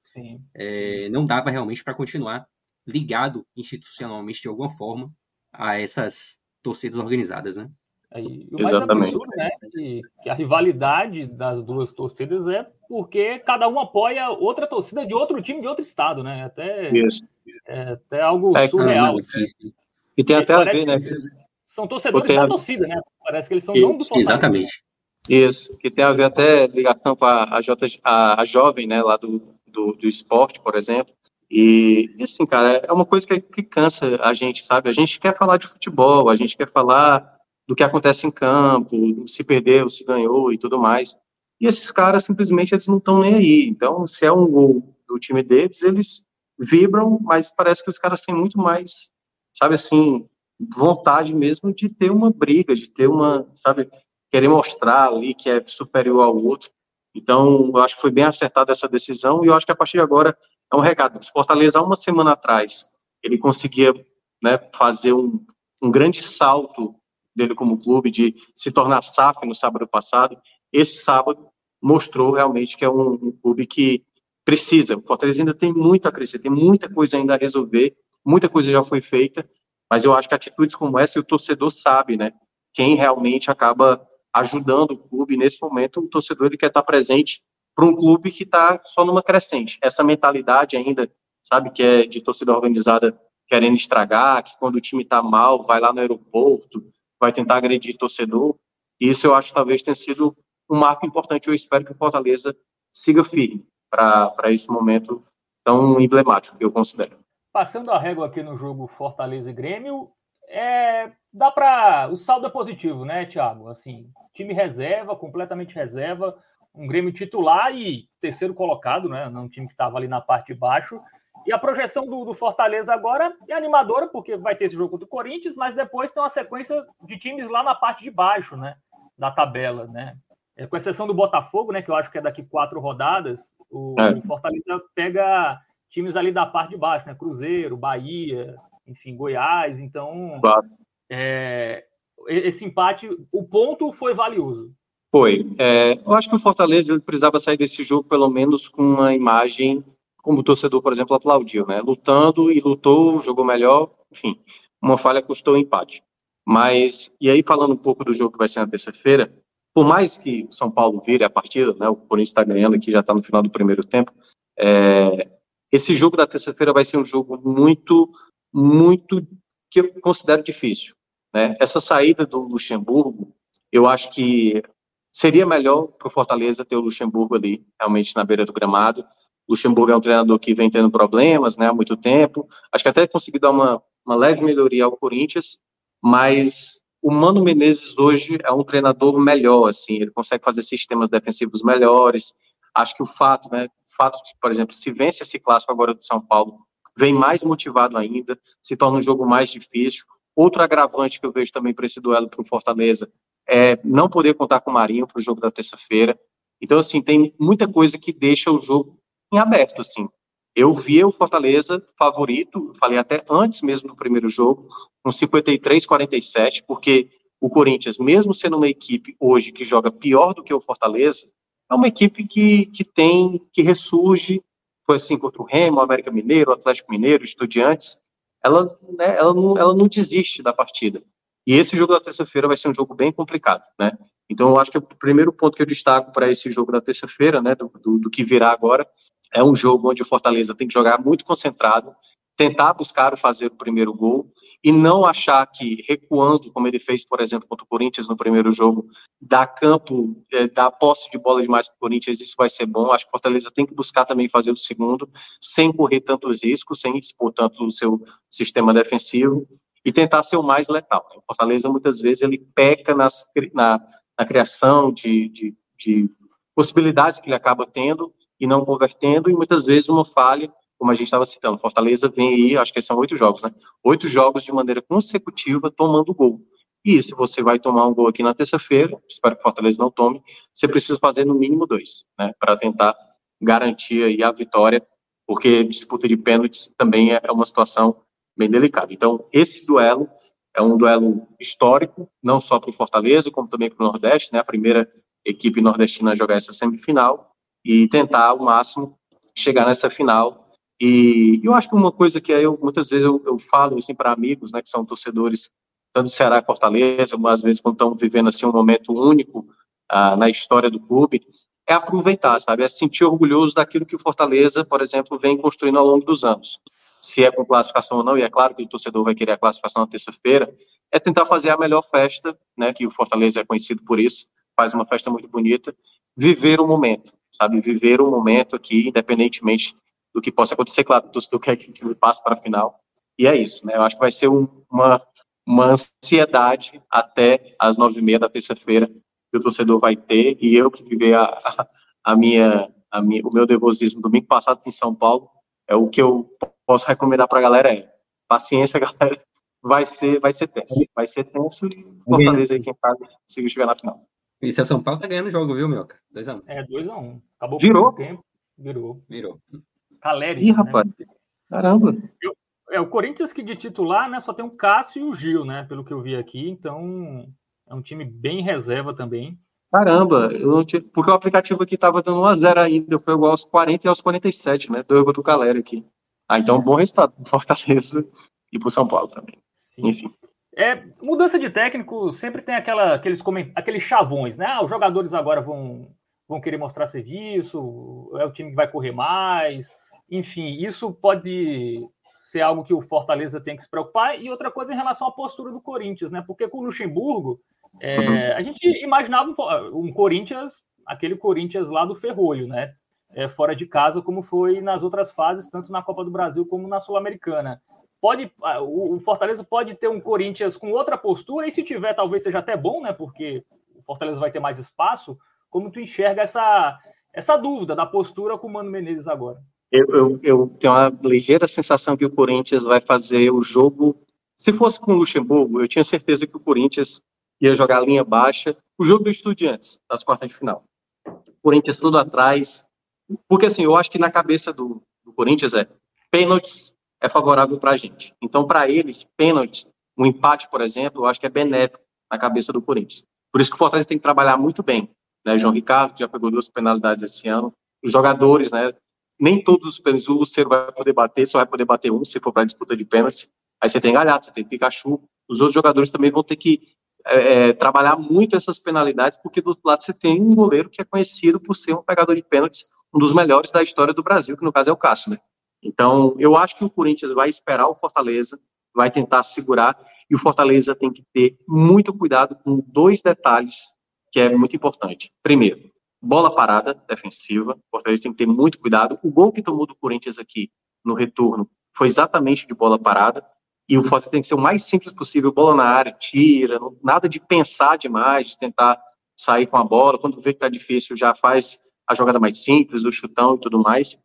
É, não dava realmente para continuar ligado institucionalmente de alguma forma a essas torcidas organizadas, né? É, e o mais Exatamente. absurdo, né, que, que, a rivalidade das duas torcidas é porque cada um apoia outra torcida de outro time de outro estado, né? Até, é, até algo é, surreal. E tem até a ver, né? São torcedores da torcida, né? Parece que eles são e, não do Fortaleza. Exatamente. Isso, que tem a ver até ligação com a, a, J, a, a jovem, né, lá do, do, do, esporte, por exemplo. E, assim, cara, é uma coisa que, que cansa a gente, sabe? A gente quer falar de futebol, a gente quer falar do que acontece em campo, se perdeu, se ganhou e tudo mais. E esses caras, simplesmente, eles não estão nem aí. Então, se é um gol do time deles, eles vibram, mas parece que os caras têm muito mais, sabe assim, vontade mesmo de ter uma briga, de ter uma, sabe, querer mostrar ali que é superior ao outro. Então, eu acho que foi bem acertada essa decisão e eu acho que a partir de agora é um recado. Se Fortaleza, uma semana atrás, ele conseguia né, fazer um, um grande salto dele como clube, de se tornar SAF no sábado passado, esse sábado mostrou realmente que é um, um clube que precisa. O Fortaleza ainda tem muito a crescer, tem muita coisa ainda a resolver, muita coisa já foi feita, mas eu acho que atitudes como essa, o torcedor sabe, né? Quem realmente acaba ajudando o clube nesse momento, o torcedor ele quer estar presente para um clube que está só numa crescente. Essa mentalidade ainda, sabe, que é de torcida organizada querendo estragar, que quando o time está mal, vai lá no aeroporto, vai tentar agredir torcedor. Isso eu acho talvez tenha sido um marco importante. Eu espero que o Fortaleza siga firme para esse momento tão emblemático que eu considero. Passando a régua aqui no jogo Fortaleza e Grêmio, é, dá para o saldo é positivo, né, Thiago? Assim, time reserva, completamente reserva, um Grêmio titular e terceiro colocado, né? Um time que estava ali na parte de baixo. E a projeção do, do, Fortaleza agora é animadora, porque vai ter esse jogo contra o Corinthians, mas depois tem uma sequência de times lá na parte de baixo, né? Da tabela, né? É, com exceção do Botafogo, né? Que eu acho que é daqui quatro rodadas, o, é. o Fortaleza pega times ali da parte de baixo, né? Cruzeiro, Bahia, enfim, Goiás. Então, claro. é, esse empate, o ponto foi valioso. Foi. É, eu acho que o Fortaleza precisava sair desse jogo pelo menos com uma imagem como o torcedor, por exemplo, aplaudiu, né? Lutando e lutou, jogou melhor, enfim, uma falha custou o empate. Mas, e aí falando um pouco do jogo que vai ser na terça-feira, por mais que o São Paulo vire a partida, né, o Corinthians está ganhando aqui, já está no final do primeiro tempo, é, esse jogo da terça-feira vai ser um jogo muito, muito, que eu considero difícil. Né? Essa saída do Luxemburgo, eu acho que seria melhor para o Fortaleza ter o Luxemburgo ali, realmente na beira do gramado, Luxemburgo é um treinador que vem tendo problemas né, há muito tempo. Acho que até conseguiu dar uma, uma leve melhoria ao Corinthians, mas o Mano Menezes hoje é um treinador melhor, assim, ele consegue fazer sistemas defensivos melhores. Acho que o fato, né, o fato de, por exemplo, se vence esse clássico agora do São Paulo, vem mais motivado ainda, se torna um jogo mais difícil. Outro agravante que eu vejo também para esse duelo para o Fortaleza é não poder contar com o Marinho para o jogo da terça-feira. Então, assim, tem muita coisa que deixa o jogo em aberto, assim. Eu vi o Fortaleza favorito, falei até antes mesmo do primeiro jogo, com 53-47, porque o Corinthians, mesmo sendo uma equipe hoje que joga pior do que o Fortaleza, é uma equipe que, que tem, que ressurge, foi assim contra o Remo, América Mineiro, Atlético Mineiro, Estudiantes, ela, né, ela, não, ela não desiste da partida. E esse jogo da terça-feira vai ser um jogo bem complicado, né? Então, eu acho que o primeiro ponto que eu destaco para esse jogo da terça-feira, né, do, do, do, que virá agora, é um jogo onde o Fortaleza tem que jogar muito concentrado, tentar buscar fazer o primeiro gol e não achar que recuando, como ele fez, por exemplo, contra o Corinthians no primeiro jogo, dar campo, é, posse de bola demais para o Corinthians, isso vai ser bom. Acho que o Fortaleza tem que buscar também fazer o segundo, sem correr tantos riscos, sem expor tanto o seu sistema defensivo e tentar ser o mais letal. O Fortaleza, muitas vezes, ele peca nas, na, na criação de, de, de possibilidades que ele acaba tendo e não convertendo, e muitas vezes uma falha, como a gente estava citando. Fortaleza vem aí, acho que são oito jogos, né? Oito jogos de maneira consecutiva tomando gol. E se você vai tomar um gol aqui na terça-feira, espero que Fortaleza não tome, você precisa fazer no mínimo dois, né? Para tentar garantir aí a vitória, porque disputa de pênaltis também é uma situação bem delicada. Então, esse duelo é um duelo histórico, não só para o Fortaleza, como também para o Nordeste, né? A primeira equipe nordestina a jogar essa semifinal e tentar ao máximo chegar nessa final. E eu acho que uma coisa que eu muitas vezes eu, eu falo assim para amigos, né, que são torcedores tanto do Ceará e Fortaleza, às vezes quando estão vivendo assim um momento único ah, na história do clube, é aproveitar, sabe, é sentir orgulhoso daquilo que o Fortaleza, por exemplo, vem construindo ao longo dos anos. Se é com classificação ou não, e é claro que o torcedor vai querer a classificação na terça-feira, é tentar fazer a melhor festa, né, que o Fortaleza é conhecido por isso, faz uma festa muito bonita, viver o momento, sabe? Viver o momento aqui, independentemente do que possa acontecer. Claro, o torcedor quer que ele passe para a final. E é isso, né? Eu acho que vai ser um, uma, uma ansiedade até as nove e meia da terça-feira que o torcedor vai ter. E eu que vivi a, a, a, minha, a minha, o meu nervosismo domingo passado em São Paulo, é o que eu posso recomendar para a galera é paciência, galera. Vai ser, vai ser tenso. Vai ser tenso e Fortaleza aí, quem sabe, conseguir chegar na final. E se é São Paulo, tá ganhando o jogo, viu, Mioca? 2x1. Um. É, 2x1. Um. Acabou Virou. tempo. Virou. Virou. Caleri. Ih, né? rapaz. Caramba. Eu, é, o Corinthians que de titular, né, só tem o Cássio e o Gil, né, pelo que eu vi aqui. Então, é um time bem reserva também. Caramba, eu não tinha... porque o aplicativo aqui tava dando 1x0 ainda, foi igual aos 40 e aos 47, né? Dois gols do Caleri aqui. Ah, então, bom resultado pro Fortaleza e pro São Paulo também. Sim. Enfim. É, mudança de técnico sempre tem aquela, aqueles, aqueles chavões, né? Ah, os jogadores agora vão, vão querer mostrar serviço, é o time que vai correr mais. Enfim, isso pode ser algo que o Fortaleza tem que se preocupar. E outra coisa em relação à postura do Corinthians, né? Porque com o Luxemburgo, É, uhum. A gente imaginava um Corinthians, aquele Corinthians lá do Ferrolho, né? É, fora de casa, como foi nas outras fases, tanto na Copa do Brasil como na Sul-Americana. Pode, o Fortaleza pode ter um Corinthians com outra postura, e se tiver, talvez seja até bom, né? Porque o Fortaleza vai ter mais espaço. Como tu enxerga essa, essa dúvida da postura com o Mano Menezes agora? Eu, eu, eu, tenho uma ligeira sensação que o Corinthians vai fazer o jogo. Se fosse com o Luxemburgo, eu tinha certeza que o Corinthians ia jogar a linha baixa. O jogo do Estudiantes, das quartas de final. O Corinthians tudo atrás. Porque, assim, eu acho que na cabeça do, do Corinthians é pênaltis é favorável para a gente. Então, para eles, pênalti, um empate, por exemplo, eu acho que é benéfico na cabeça do Corinthians. Por isso que o Fortaleza tem que trabalhar muito bem. Né? João Ricardo já pegou duas penalidades esse ano. Os jogadores, né? Nem todos os pênaltis o Lucero vai poder bater, só vai poder bater um se for para disputa de pênaltis. Aí você tem Galhardo, você tem Pikachu. Os outros jogadores também vão ter que é, é, trabalhar muito essas penalidades, porque do outro lado você tem um goleiro que é conhecido por ser um pegador de pênaltis, um dos melhores da história do Brasil, que no caso é o Cássio, né? Então, eu acho que o Corinthians vai esperar o Fortaleza, vai tentar segurar, e o Fortaleza tem que ter muito cuidado com dois detalhes que é muito importante. Primeiro, bola parada defensiva. O Fortaleza tem que ter muito cuidado. O gol que tomou do Corinthians aqui no retorno foi exatamente de bola parada. E o Fortaleza tem que ser o mais simples possível, bola na área, tira, não, nada de pensar demais, de tentar sair com a bola. Quando vê que tá difícil, já faz a jogada mais simples, o chutão e tudo mais.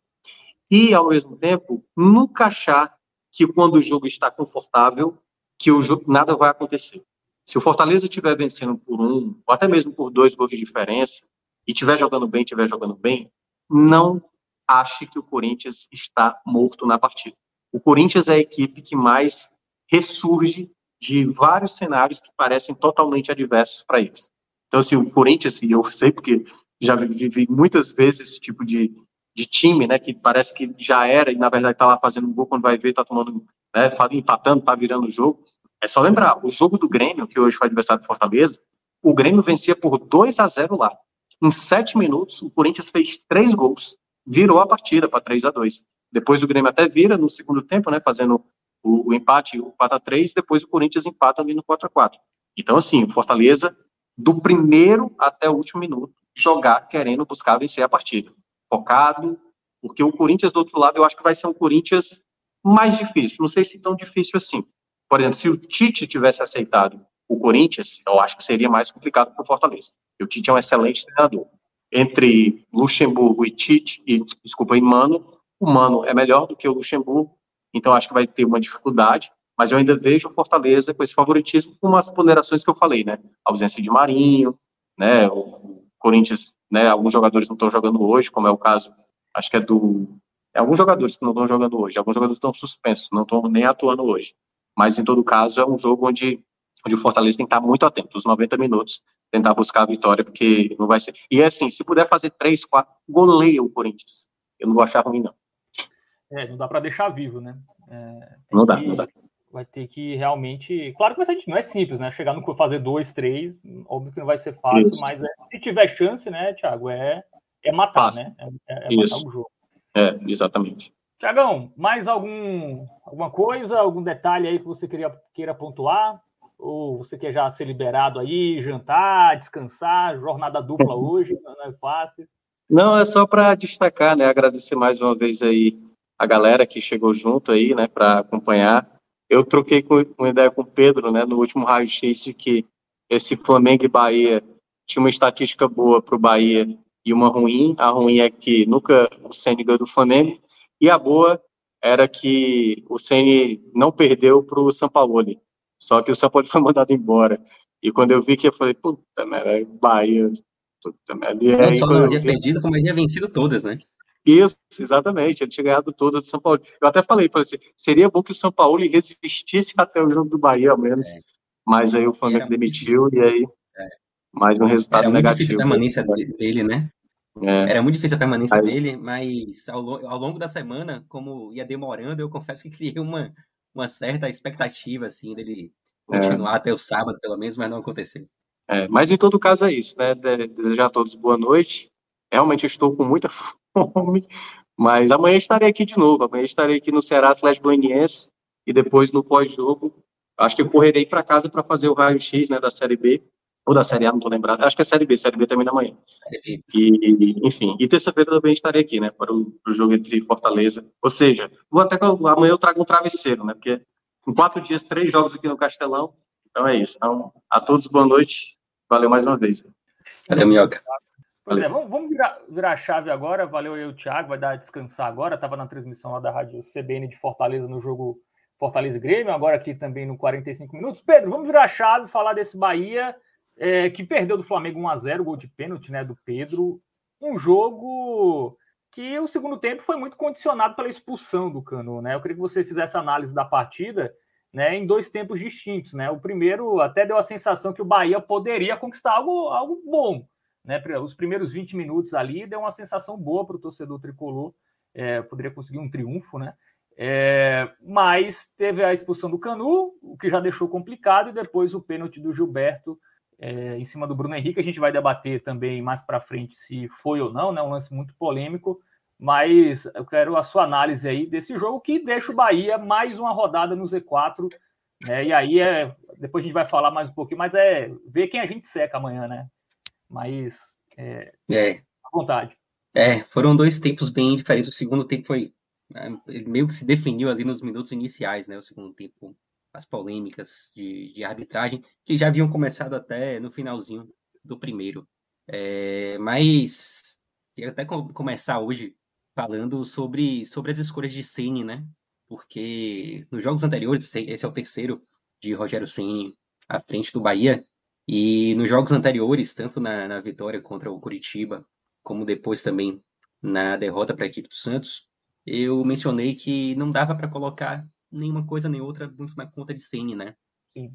E, ao mesmo tempo, nunca achar que quando o jogo está confortável, que o jogo, nada vai acontecer. Se o Fortaleza estiver vencendo por um, ou até mesmo por dois gols de diferença, e estiver jogando bem, estiver jogando bem, não ache que o Corinthians está morto na partida. O Corinthians é a equipe que mais ressurge de vários cenários que parecem totalmente adversos para eles. Então, assim, o Corinthians, e eu sei porque já vivi muitas vezes esse tipo de, de time, né, que parece que já era e na verdade está lá fazendo um gol quando vai ver está tomando, né, empatando, está virando o jogo. É só lembrar, o jogo do Grêmio, que hoje foi adversário do Fortaleza, o Grêmio vencia por 2 a 0 lá. Em sete minutos, o Corinthians fez três gols, virou a partida para 3 a 2 Depois o Grêmio até vira no segundo tempo, né, fazendo o, o empate, o 4 a 3 depois o Corinthians empata ali no 4 a 4 Então, assim, o Fortaleza, do primeiro até o último minuto, jogar querendo buscar vencer a partida. Focado, porque o Corinthians do outro lado eu acho que vai ser um Corinthians mais difícil. Não sei se tão difícil assim. Por exemplo, se o Tite tivesse aceitado o Corinthians, eu acho que seria mais complicado para o Fortaleza. O Tite é um excelente treinador. Entre Luxemburgo e Tite, e, desculpa, e Mano, o Mano é melhor do que o Luxemburgo, então acho que vai ter uma dificuldade, mas eu ainda vejo o Fortaleza com esse favoritismo, com as ponderações que eu falei, né? A ausência de Marinho, né? O Corinthians, né? Alguns jogadores não estão jogando hoje, como é o caso, acho que é do. É alguns jogadores que não estão jogando hoje, alguns jogadores estão suspensos, não estão nem atuando hoje. Mas, em todo caso, é um jogo onde onde o Fortaleza tem que estar muito atento, os 90 minutos, tentar buscar a vitória, porque não vai ser. E é assim, se puder fazer 3, 4, goleia o Corinthians. Eu não vou achar ruim, não. É, não dá para deixar vivo, né? É, não dá, que, não dá. Vai ter que realmente. Claro que vai ser, não é simples, né? Chegar no fazer dois, três, óbvio que não vai ser fácil, Isso. mas é, se tiver chance, né, Thiago, é, é matar, fácil. né? É, é matar o jogo. É, exatamente. Tiagão, mais algum, alguma coisa, algum detalhe aí que você queria, queira pontuar? Ou você quer já ser liberado aí, jantar, descansar, jornada dupla hoje, não é fácil? Não, é só para destacar, né? Agradecer mais uma vez aí a galera que chegou junto aí, né, para acompanhar. Eu troquei com, uma ideia com o Pedro, né, no último raio-x de que esse Flamengo e Bahia tinha uma estatística boa para o Bahia e uma ruim. A ruim é que nunca o Ceni ganhou do Flamengo e a boa era que o Ceni não perdeu para o São Paulo. Só que o São Paulo foi mandado embora. E quando eu vi que eu falei, puta merda, é Bahia, puta merda. E aí, não só não havia vi... perdido, como havia vencido todas, né? Isso, exatamente, ele tinha ganhado todas do São Paulo. Eu até falei, falei assim, seria bom que o São Paulo resistisse até o jogo do Bahia, ao menos. É. Mas aí o Flamengo demitiu e aí é. mais um resultado Era muito negativo. difícil a permanência dele, né? É. Era muito difícil a permanência aí... dele, mas ao, ao longo da semana, como ia demorando, eu confesso que criei uma, uma certa expectativa, assim, dele é. continuar é. até o sábado, pelo menos, mas não aconteceu. É, mas em todo caso é isso, né? Desejar a todos boa noite. Realmente estou com muita fome, mas amanhã estarei aqui de novo. Amanhã estarei aqui no Ceará Atlético Goianiense e depois no pós-jogo. Acho que eu correrei para casa para fazer o raio-x né, da Série B ou da Série A, não estou lembrado. Acho que é Série B, Série B também da manhã. E, enfim, e terça-feira também estarei aqui, né, para o, para o jogo entre Fortaleza. Ou seja, vou até amanhã eu trago um travesseiro, né, porque em quatro dias, três jogos aqui no Castelão. Então é isso. Então, a todos, boa noite. Valeu mais uma vez. Valeu, Minhoca. É, vamos, vamos virar, virar, a chave agora. Valeu aí o Thiago, vai dar descansar agora. Estava na transmissão lá da Rádio CBN de Fortaleza no jogo Fortaleza Grêmio, agora aqui também no 45 minutos. Pedro, vamos virar a chave, falar desse Bahia é, que perdeu do Flamengo 1x0, gol de pênalti né, do Pedro. Um jogo que o segundo tempo foi muito condicionado pela expulsão do Cano. Né? Eu queria que você fizesse análise da partida né, em dois tempos distintos. Né? O primeiro até deu a sensação que o Bahia poderia conquistar algo, algo bom. Né? Os primeiros 20 minutos ali deu uma sensação boa para o torcedor tricolor. É, poderia conseguir um triunfo, né? É, mas teve a expulsão do Canu, o que já deixou complicado, e depois o pênalti do Gilberto é, em cima do Bruno Henrique. A gente vai debater também mais para frente se foi ou não, né? Um lance muito polêmico. Mas eu quero a sua análise aí desse jogo que deixa o Bahia mais uma rodada no Z4. Né? E aí é. Depois a gente vai falar mais um pouquinho, mas é ver quem a gente seca amanhã, né? Mas é, é. à vontade. É, foram dois tempos bem diferentes. O segundo tempo foi. Né, ele meio que se definiu ali nos minutos iniciais, né? O segundo tempo as polêmicas de, de, arbitragem, que já haviam começado até no finalzinho do primeiro. É, mas queria até começar hoje falando sobre, sobre as escolhas de Ceni, né? Porque nos jogos anteriores, esse é o terceiro de Rogério Ceni à frente do Bahia, e nos jogos anteriores, tanto na, na vitória contra o Curitiba, como depois também na derrota para a equipe do Santos, eu mencionei que não dava para colocar nenhuma coisa nem outra muito na conta de Ceni, né?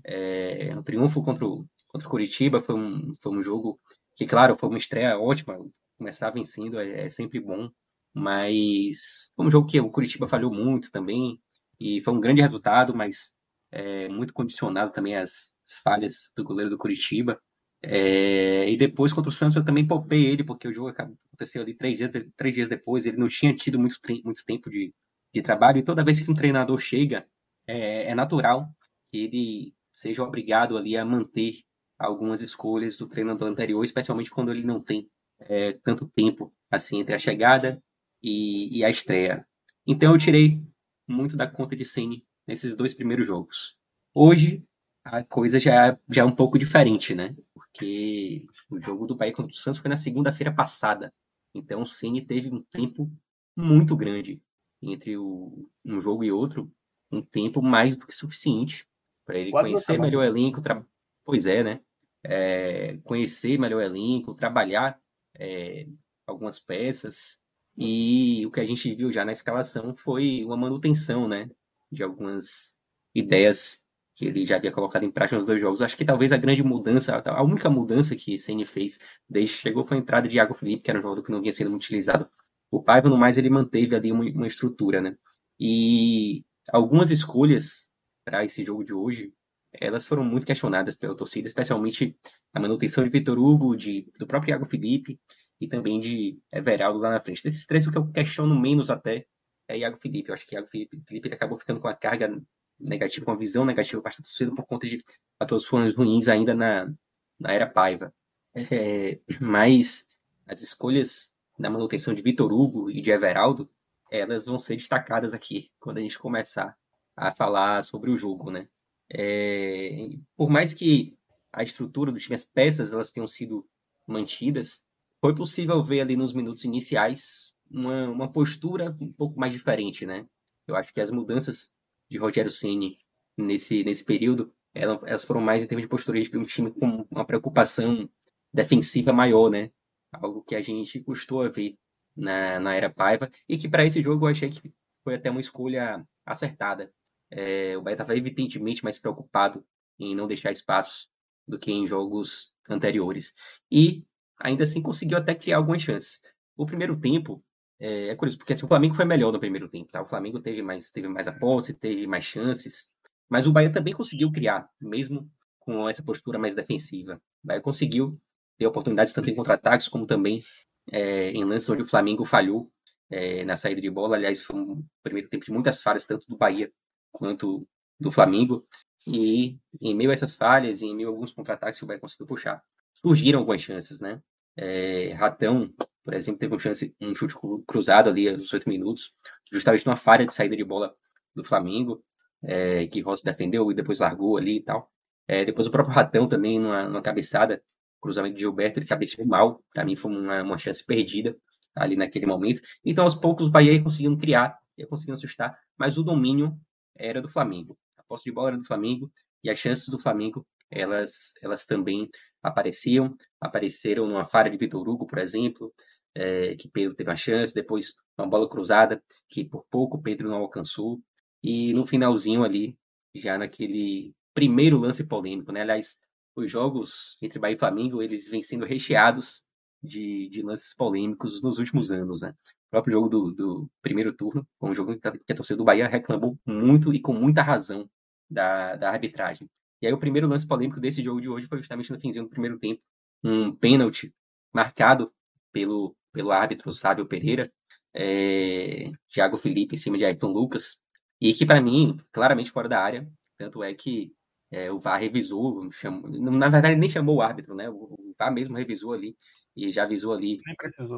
É, o triunfo contra o, contra o Curitiba foi um, foi um jogo que, claro, foi uma estreia ótima. Começar vencendo é, é sempre bom, mas foi um jogo que o Curitiba falhou muito também e foi um grande resultado, mas é, muito condicionado também às, às, falhas do goleiro do Curitiba. É, e depois contra o Santos eu também poupei ele, porque o jogo aconteceu ali três dias, três dias depois, ele não tinha tido muito, muito tempo de, de trabalho, e toda vez que um treinador chega, é, é natural que ele seja obrigado ali a manter algumas escolhas do treinador anterior, especialmente quando ele não tem é, tanto tempo assim entre a chegada e, e, a estreia. Então eu tirei muito da conta de Ceni nesses dois primeiros jogos. Hoje a coisa já, já é um pouco diferente, né? Porque o jogo do Bahia contra o Santos foi na segunda-feira passada. Então o Ceni teve um tempo muito grande entre o, um jogo e outro, um tempo mais do que suficiente para ele Quase conhecer melhor o elenco. Tra... Pois é, né? É, conhecer melhor o elenco, trabalhar é, algumas peças. E o que a gente viu já na escalação foi uma manutenção, né? De algumas ideias que ele já havia colocado em prática nos dois jogos. Acho que talvez a grande mudança, a única mudança que Ceni fez desde que chegou foi a entrada de Iago Felipe, que era um jogador que não vinha sendo muito utilizado o Paiva, no mais, ele manteve ali uma, uma estrutura, né? E algumas escolhas para esse jogo de hoje, elas foram muito questionadas pela torcida, especialmente a manutenção de Vitor Hugo, de, do próprio Iago Felipe e também de Everaldo lá na frente. Desses três, o que eu questiono menos até é Iago Felipe. Eu acho que Iago Felipe, Felipe acabou ficando com a carga negativa, com a visão negativa para a torcida por conta de atuações ruins ainda na, na era Paiva. É, mas as escolhas na manutenção de Vitor Hugo e de Everaldo, elas vão ser destacadas aqui quando a gente começar a falar sobre o jogo, né? É, por mais que a estrutura do time, as peças, elas tenham sido mantidas, foi possível ver ali nos minutos iniciais uma, uma postura um pouco mais diferente, né? Eu acho que as mudanças de Rogério Ceni nesse nesse período, elas foram mais em termos de postura de um time com uma preocupação defensiva maior, né? Algo que a gente custou a ver na, na era Paiva, e que para esse jogo eu achei que foi até uma escolha acertada. É, o Bahia estava evidentemente mais preocupado em não deixar espaços do que em jogos anteriores. E ainda assim conseguiu até criar algumas chances. O primeiro tempo é, é curioso, porque assim, o Flamengo foi melhor no primeiro tempo. Tá? O Flamengo teve mais, teve mais a posse, teve mais chances, mas o Bahia também conseguiu criar, mesmo com essa postura mais defensiva. O Bahia conseguiu ter oportunidades tanto em contra-ataques como também é, em lances onde o Flamengo falhou é, na saída de bola. Aliás, foi um primeiro tempo de muitas falhas, tanto do Bahia quanto do Flamengo. E em meio a essas falhas, em meio a alguns contra-ataques que o Bahia conseguiu puxar, surgiram algumas chances, né? É, Ratão, por exemplo, teve um, chance, um chute cruzado ali aos oito minutos, justamente numa falha de saída de bola do Flamengo, é, que Rossi defendeu e depois largou ali e tal. É, depois o próprio Ratão também, numa, numa cabeçada, cruzamento de Gilberto, ele cabeceou mal. Para mim foi uma, uma chance perdida ali naquele momento. Então, aos poucos, o Bahia ia conseguindo criar, ia conseguindo assustar, mas o domínio era do Flamengo. A posse de bola era do Flamengo e as chances do Flamengo, elas, elas também apareciam. Apareceram numa falha de Vitor Hugo, por exemplo, é, que Pedro teve a chance, depois uma bola cruzada, que por pouco Pedro não alcançou. E no finalzinho ali, já naquele primeiro lance polêmico, né? Aliás, os jogos entre Bahia e Flamengo, eles vêm sendo recheados de, de lances polêmicos nos últimos anos, né? O próprio jogo do, do primeiro turno, foi um jogo que a torcida do Bahia reclamou muito e com muita razão da, da arbitragem. E aí o primeiro lance polêmico desse jogo de hoje foi justamente no finzinho do primeiro tempo, um pênalti marcado pelo, pelo árbitro Sávio Pereira, é, Thiago Felipe em cima de Ayrton Lucas, e que para mim, claramente fora da área, tanto é que é, o VAR revisou, chamou, na verdade nem chamou o árbitro, né? O VAR mesmo revisou ali e já avisou ali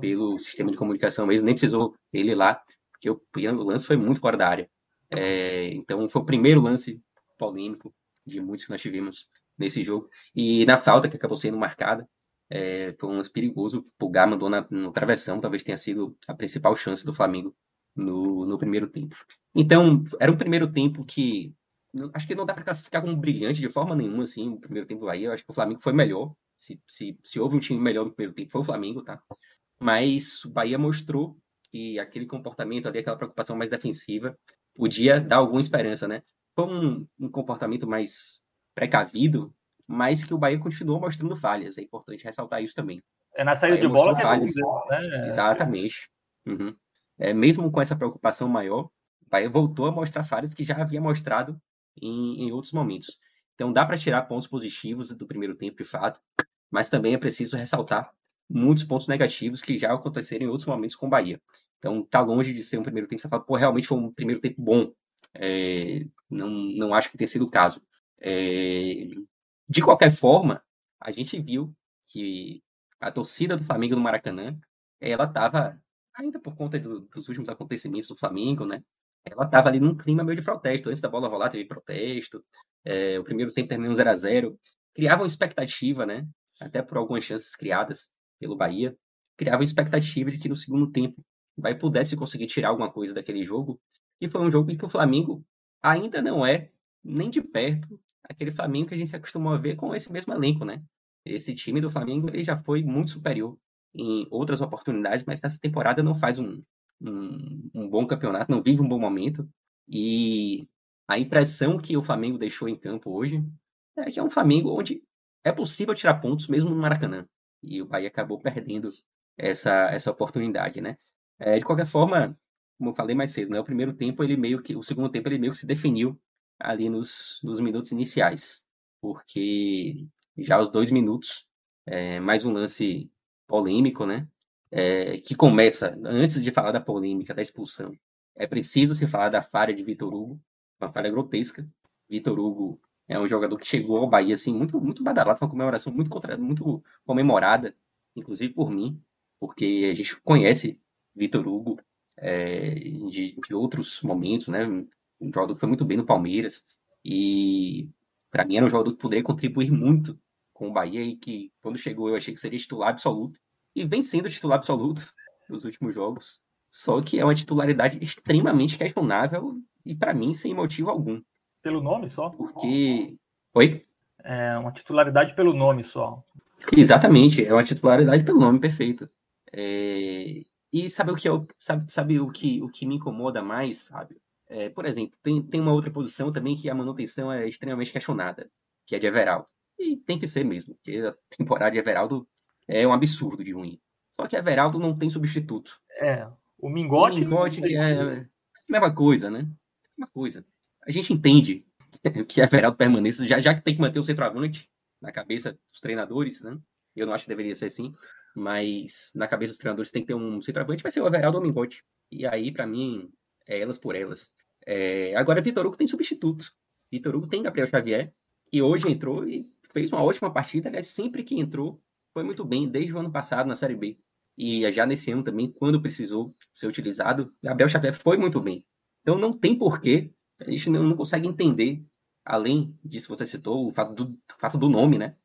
pelo sistema de comunicação mesmo, nem precisou ele lá, porque o, o lance foi muito fora da área. É, então foi o primeiro lance polêmico de muitos que nós tivemos nesse jogo. E na falta que acabou sendo marcada, é, foi um lance perigoso. O Pulgar mandou na, no travessão, talvez tenha sido a principal chance do Flamengo no, no primeiro tempo. Então, era um primeiro tempo que acho que não dá para classificar como brilhante de forma nenhuma, assim, o primeiro tempo aí. Eu acho que o Flamengo foi melhor, se, se, se houve um time melhor no primeiro tempo, foi o Flamengo, tá? Mas o Bahia mostrou que aquele comportamento ali, aquela preocupação mais defensiva, podia dar alguma esperança, né? Foi um, um comportamento mais precavido, mas que o Bahia continuou mostrando falhas. É importante ressaltar isso também. É na saída de bola que é falhas. Né? Exatamente. Uhum. É, mesmo com essa preocupação maior, o Bahia voltou a mostrar falhas que já havia mostrado em, em outros momentos. Então dá para tirar pontos positivos do primeiro tempo, de fato mas também é preciso ressaltar muitos pontos negativos que já aconteceram em outros momentos com o Bahia. Então, tá longe de ser um primeiro tempo. Você fala, pô, realmente foi um primeiro tempo bom. É, não, não acho que tenha sido o caso. É, de qualquer forma, a gente viu que a torcida do Flamengo no Maracanã, ela estava, ainda por conta do, dos últimos acontecimentos do Flamengo, né? Ela estava ali num clima meio de protesto. Antes da bola rolar, teve protesto. É, o primeiro tempo terminou 0 a 0 Criava uma expectativa, né? até por algumas chances criadas pelo Bahia, criava expectativa de que no segundo tempo o Bahia pudesse conseguir tirar alguma coisa daquele jogo. E foi um jogo em que o Flamengo ainda não é nem de perto aquele Flamengo que a gente se acostumou a ver com esse mesmo elenco, né? Esse time do Flamengo ele já foi muito superior em outras oportunidades, mas nessa temporada não faz um, um, um bom campeonato, não vive um bom momento. E a impressão que o Flamengo deixou em campo hoje é que é um Flamengo onde é possível tirar pontos mesmo no Maracanã. E o Bahia acabou perdendo essa, essa oportunidade, né? É, de qualquer forma, como eu falei mais cedo, né? O primeiro tempo, ele meio que, o segundo tempo, ele meio que se definiu ali nos, nos minutos iniciais, porque já os dois minutos, é, mais um lance polêmico, né? É, que começa, antes de falar da polêmica, da expulsão, é preciso se falar da falha de Vitor Hugo, uma falha grotesca. Vitor Hugo é um jogador que chegou ao Bahia assim muito muito badalado, foi uma comemoração muito contra, muito comemorada, inclusive por mim, porque a gente conhece Vitor Hugo é, de, de, outros momentos, né? Um jogador que foi muito bem no Palmeiras e para mim era um jogador que poderia contribuir muito com o Bahia e que quando chegou eu achei que seria titular absoluto e vem sendo titular absoluto nos últimos jogos. Só que é uma titularidade extremamente questionável e para mim sem motivo algum. Pelo nome só? Porque. Oi? É uma titularidade pelo nome só. Exatamente, é uma titularidade pelo nome, perfeito. É... E sabe o que eu, sabe, sabe o que o que me incomoda mais, Fábio? É, por exemplo, tem, tem uma outra posição também que a manutenção é extremamente questionada, que é de Everaldo. E tem que ser mesmo, porque a temporada de Everaldo é um absurdo de ruim. Só que Everaldo não tem substituto. É, o Mingote. O Mingote que é a mesma coisa, né? Mesma coisa a gente entende que a Everaldo permaneça, já, já que tem que manter o centroavante na cabeça dos treinadores, né? Eu não acho que deveria ser assim, mas na cabeça dos treinadores tem que ter um centroavante, vai ser o Everaldo ou o Mingote. E aí, para mim, é elas por elas. É... Agora, Vitor Hugo tem substituto. Vitor Hugo tem Gabriel Xavier, que hoje entrou e fez uma ótima partida. Aliás, sempre que entrou, foi muito bem, desde o ano passado na Série B. E já nesse ano também, quando precisou ser utilizado, Gabriel Xavier foi muito bem. Então não tem porquê, a gente não, não consegue entender, além disso que você citou, o fato do, o fato do nome, né?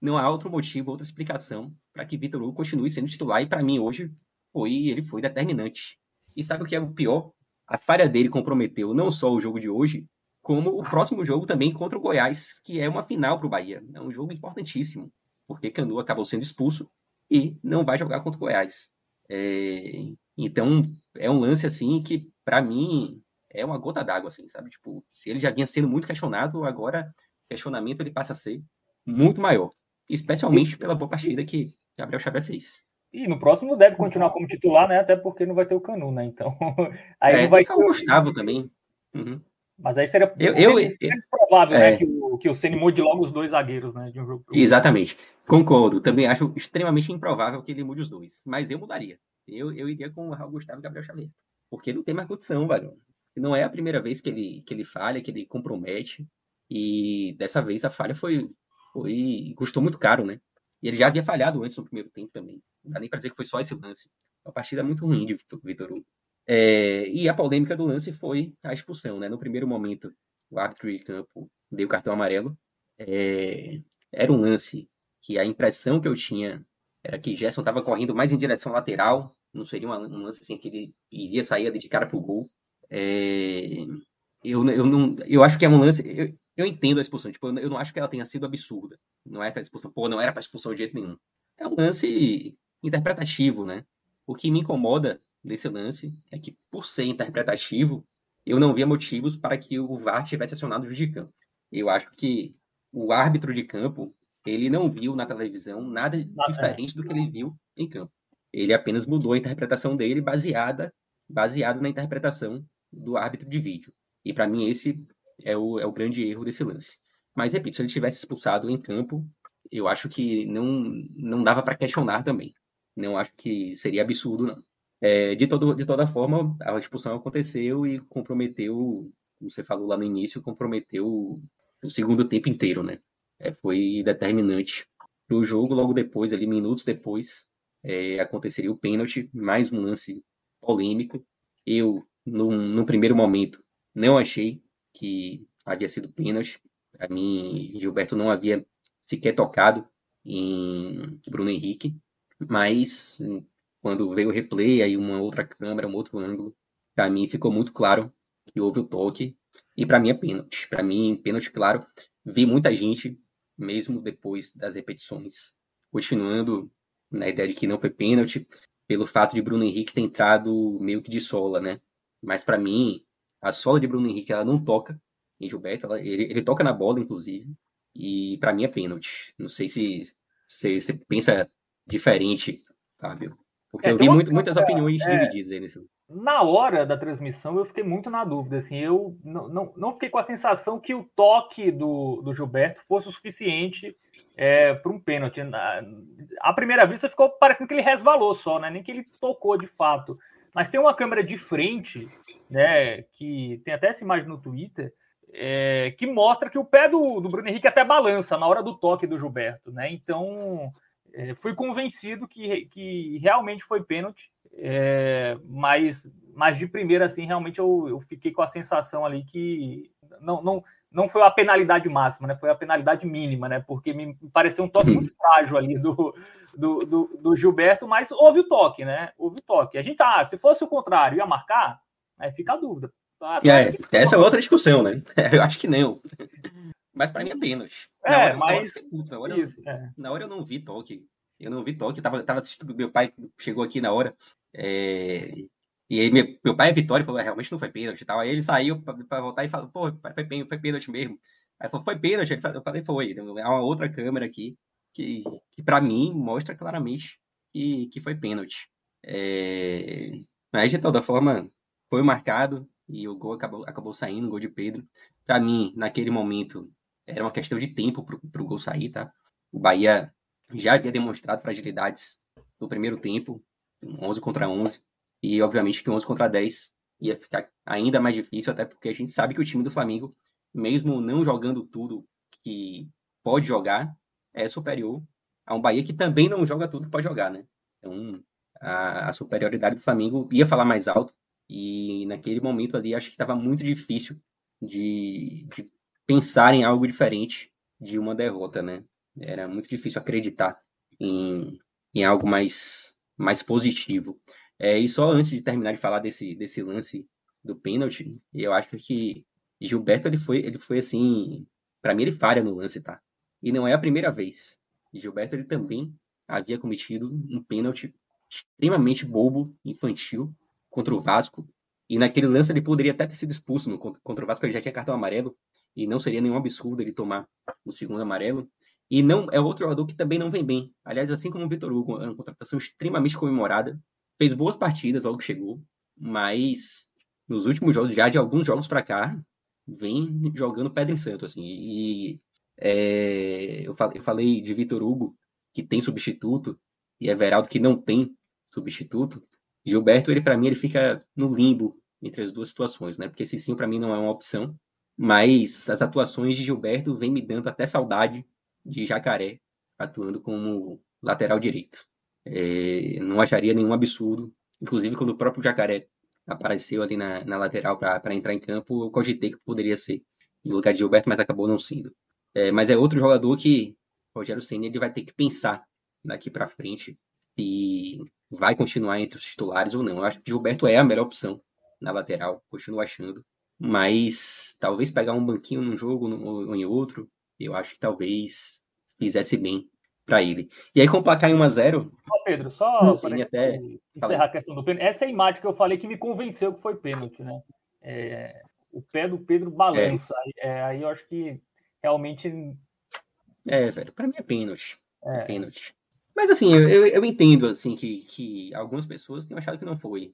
Não há outro motivo, outra explicação para que Vitor Hugo continue sendo titular. E para mim, hoje, foi ele foi determinante. E sabe o que é o pior? A falha dele comprometeu não só o jogo de hoje, como o próximo jogo também contra o Goiás, que é uma final para o Bahia. É um jogo importantíssimo, porque Canu acabou sendo expulso e não vai jogar contra o Goiás. É... Então, é um lance assim que, para mim, é uma gota d'água, assim, sabe? Tipo, se ele já vinha sendo muito questionado, agora o questionamento ele passa a ser muito maior. Especialmente pela boa partida que Gabriel Xavier fez. E no próximo deve continuar como titular, né? Até porque não vai ter o Canu, né? Então. Aí é, não vai ter o Gustavo também. Uhum. Mas aí seria eu, eu, eu provável, né, é... né? Que o, que o Ceni mude logo os dois zagueiros, né? De um jogo Exatamente. Concordo. Também acho extremamente improvável que ele mude os dois. Mas eu mudaria. Eu, eu iria com o Raul Gustavo e Gabriel Xavier. Porque não tem mais condição, velho. Não é a primeira vez que ele, que ele falha, que ele compromete. E dessa vez a falha foi, foi. custou muito caro, né? E ele já havia falhado antes no primeiro tempo também. Não dá nem pra dizer que foi só esse lance. É uma partida muito ruim de Vitor Hugo. É, e a polêmica do lance foi a expulsão, né? No primeiro momento, o árbitro de campo deu cartão amarelo. É, era um lance que a impressão que eu tinha era que Gerson estava correndo mais em direção lateral, não seria uma, um lance assim que ele iria sair de cara pro gol. É, eu, eu, não, eu acho que é um lance. Eu, eu entendo a expulsão, tipo, eu não acho que ela tenha sido absurda. Não é aquela expulsão, pô, não era para expulsão de jeito nenhum. É um lance interpretativo, né? O que me incomoda desse lance é que, por ser interpretativo, eu não via motivos para que o VAR tivesse acionado o juiz de campo. Eu acho que o árbitro de campo, ele não viu na televisão nada ah, é. diferente do que ele viu em campo. Ele apenas mudou a interpretação dele baseada baseado na interpretação do árbitro de vídeo. E para mim esse é o, é o grande erro desse lance. Mas repito, se ele tivesse expulsado em campo, eu acho que não não dava para questionar também. Não acho que seria absurdo não. É, de, todo, de toda forma, a expulsão aconteceu e comprometeu, como você falou lá no início, comprometeu o segundo tempo inteiro, né? É, foi determinante para o jogo. Logo depois, ali minutos depois, é, aconteceria o pênalti, mais um lance polêmico. Eu, no, no primeiro momento, não achei que havia sido pênalti. A mim, Gilberto não havia sequer tocado em Bruno Henrique, mas quando veio o replay, aí uma outra câmera, um outro ângulo, para mim ficou muito claro que houve o toque. E para mim é pênalti. Para mim, pênalti, claro. Vi muita gente, mesmo depois das repetições, continuando na ideia de que não foi pênalti, pelo fato de Bruno Henrique ter entrado meio que de sola, né? Mas para mim, a sola de Bruno Henrique ela não toca em Gilberto, ela, ele, ele toca na bola, inclusive, e para mim é pênalti. Não sei se você pensa diferente, Fábio. Porque é, eu vi muito, muitas opiniões é, divididas aí nesse. Na hora da transmissão, eu fiquei muito na dúvida. Assim, eu não, não, não fiquei com a sensação que o toque do, do Gilberto fosse o suficiente é, para um pênalti. Na, à primeira vista, ficou parecendo que ele resvalou só, né? nem que ele tocou de fato. Mas tem uma câmera de frente, né? Que tem até essa imagem no Twitter. É, que mostra que o pé do, do Bruno Henrique até balança na hora do toque do Gilberto, né? Então é, fui convencido que, que realmente foi pênalti, é, mas, mas de primeira, assim, realmente eu, eu fiquei com a sensação ali que não, não, não foi a penalidade máxima, né? Foi a penalidade mínima, né? Porque me pareceu um toque muito uhum. frágil ali do, do, do, do, Gilberto, mas houve o toque, né? Houve o toque. A gente, ah, se fosse o contrário, ia marcar? Aí fica a dúvida. Ah, é, essa é outra discussão, né? Eu acho que não. Mas para mim é pênalti. Na é, hora, mas. Na hora, isso, eu, é. na hora eu não vi toque. Eu não vi toque. Tava, tava assistindo meu pai, chegou aqui na hora. É... E aí meu, meu pai é Vitória falou, é, realmente não foi pênalti. Tal. Aí ele saiu para voltar e falou, pô, foi pênalti, foi pênalti mesmo. Aí falou, foi pênalti. Eu falei, foi. Há uma outra câmera aqui que, que para mim mostra claramente que, que foi pênalti. É... Mas de toda forma, foi marcado e o gol acabou, acabou saindo, o gol de Pedro. Para mim, naquele momento, era uma questão de tempo para o gol sair, tá? O Bahia já havia demonstrado fragilidades no primeiro tempo, 11 contra 11, e obviamente que 11 contra 10 ia ficar ainda mais difícil, até porque a gente sabe que o time do Flamengo mesmo não jogando tudo que pode jogar, é superior a um Bahia que também não joga tudo que pode jogar, né? Então, a, a superioridade do Flamengo ia falar mais alto, e naquele momento ali acho que estava muito difícil de, de, pensar em algo diferente de uma derrota, né? Era muito difícil acreditar em, em algo mais, mais positivo. É, e só antes de terminar de falar desse, desse lance do pênalti, eu acho que Gilberto ele foi, ele foi assim, para mim ele falha no lance, tá? E não é a primeira vez. Gilberto ele também havia cometido um pênalti extremamente bobo, infantil, contra o Vasco. E naquele lance ele poderia até ter sido expulso no, contra o Vasco, ele já tinha cartão amarelo. E não seria nenhum absurdo ele tomar o segundo amarelo. E não é outro jogador que também não vem bem. Aliás, assim como o Vitor Hugo, é uma contratação extremamente comemorada. Fez boas partidas logo que chegou, mas nos últimos jogos, já de alguns jogos para cá, vem jogando pedra em santo. Assim, e é, eu, falei, de Vitor Hugo, que tem substituto, e Everaldo, que não tem substituto. Gilberto, ele para mim, ele fica no limbo entre as duas situações, né? Porque esse sim, para mim, não é uma opção. Mas as atuações de Gilberto vêm me dando até saudade de Jacaré atuando como lateral direito. É, não acharia nenhum absurdo. Inclusive, quando o próprio Jacaré apareceu ali na, na lateral para entrar em campo, eu cogitei que poderia ser no lugar de Gilberto, mas acabou não sendo. É, mas é outro jogador que Rogério Senna ele vai ter que pensar daqui para frente se vai continuar entre os titulares ou não. Eu acho que Gilberto é a melhor opção na lateral, continuo achando. Mas talvez pegar um banquinho num jogo ou em outro, eu acho que talvez fizesse bem para ele. E aí com o placar em 1x0. Pedro, só para até... encerrar a questão do pênalti. Essa é a imagem que eu falei que me convenceu que foi pênalti, né? É... o pé do Pedro balança. É. É, aí eu acho que realmente. É, velho, para mim é pênalti. É. pênalti. Mas assim, eu, eu, entendo assim que, que algumas pessoas têm achado que não foi.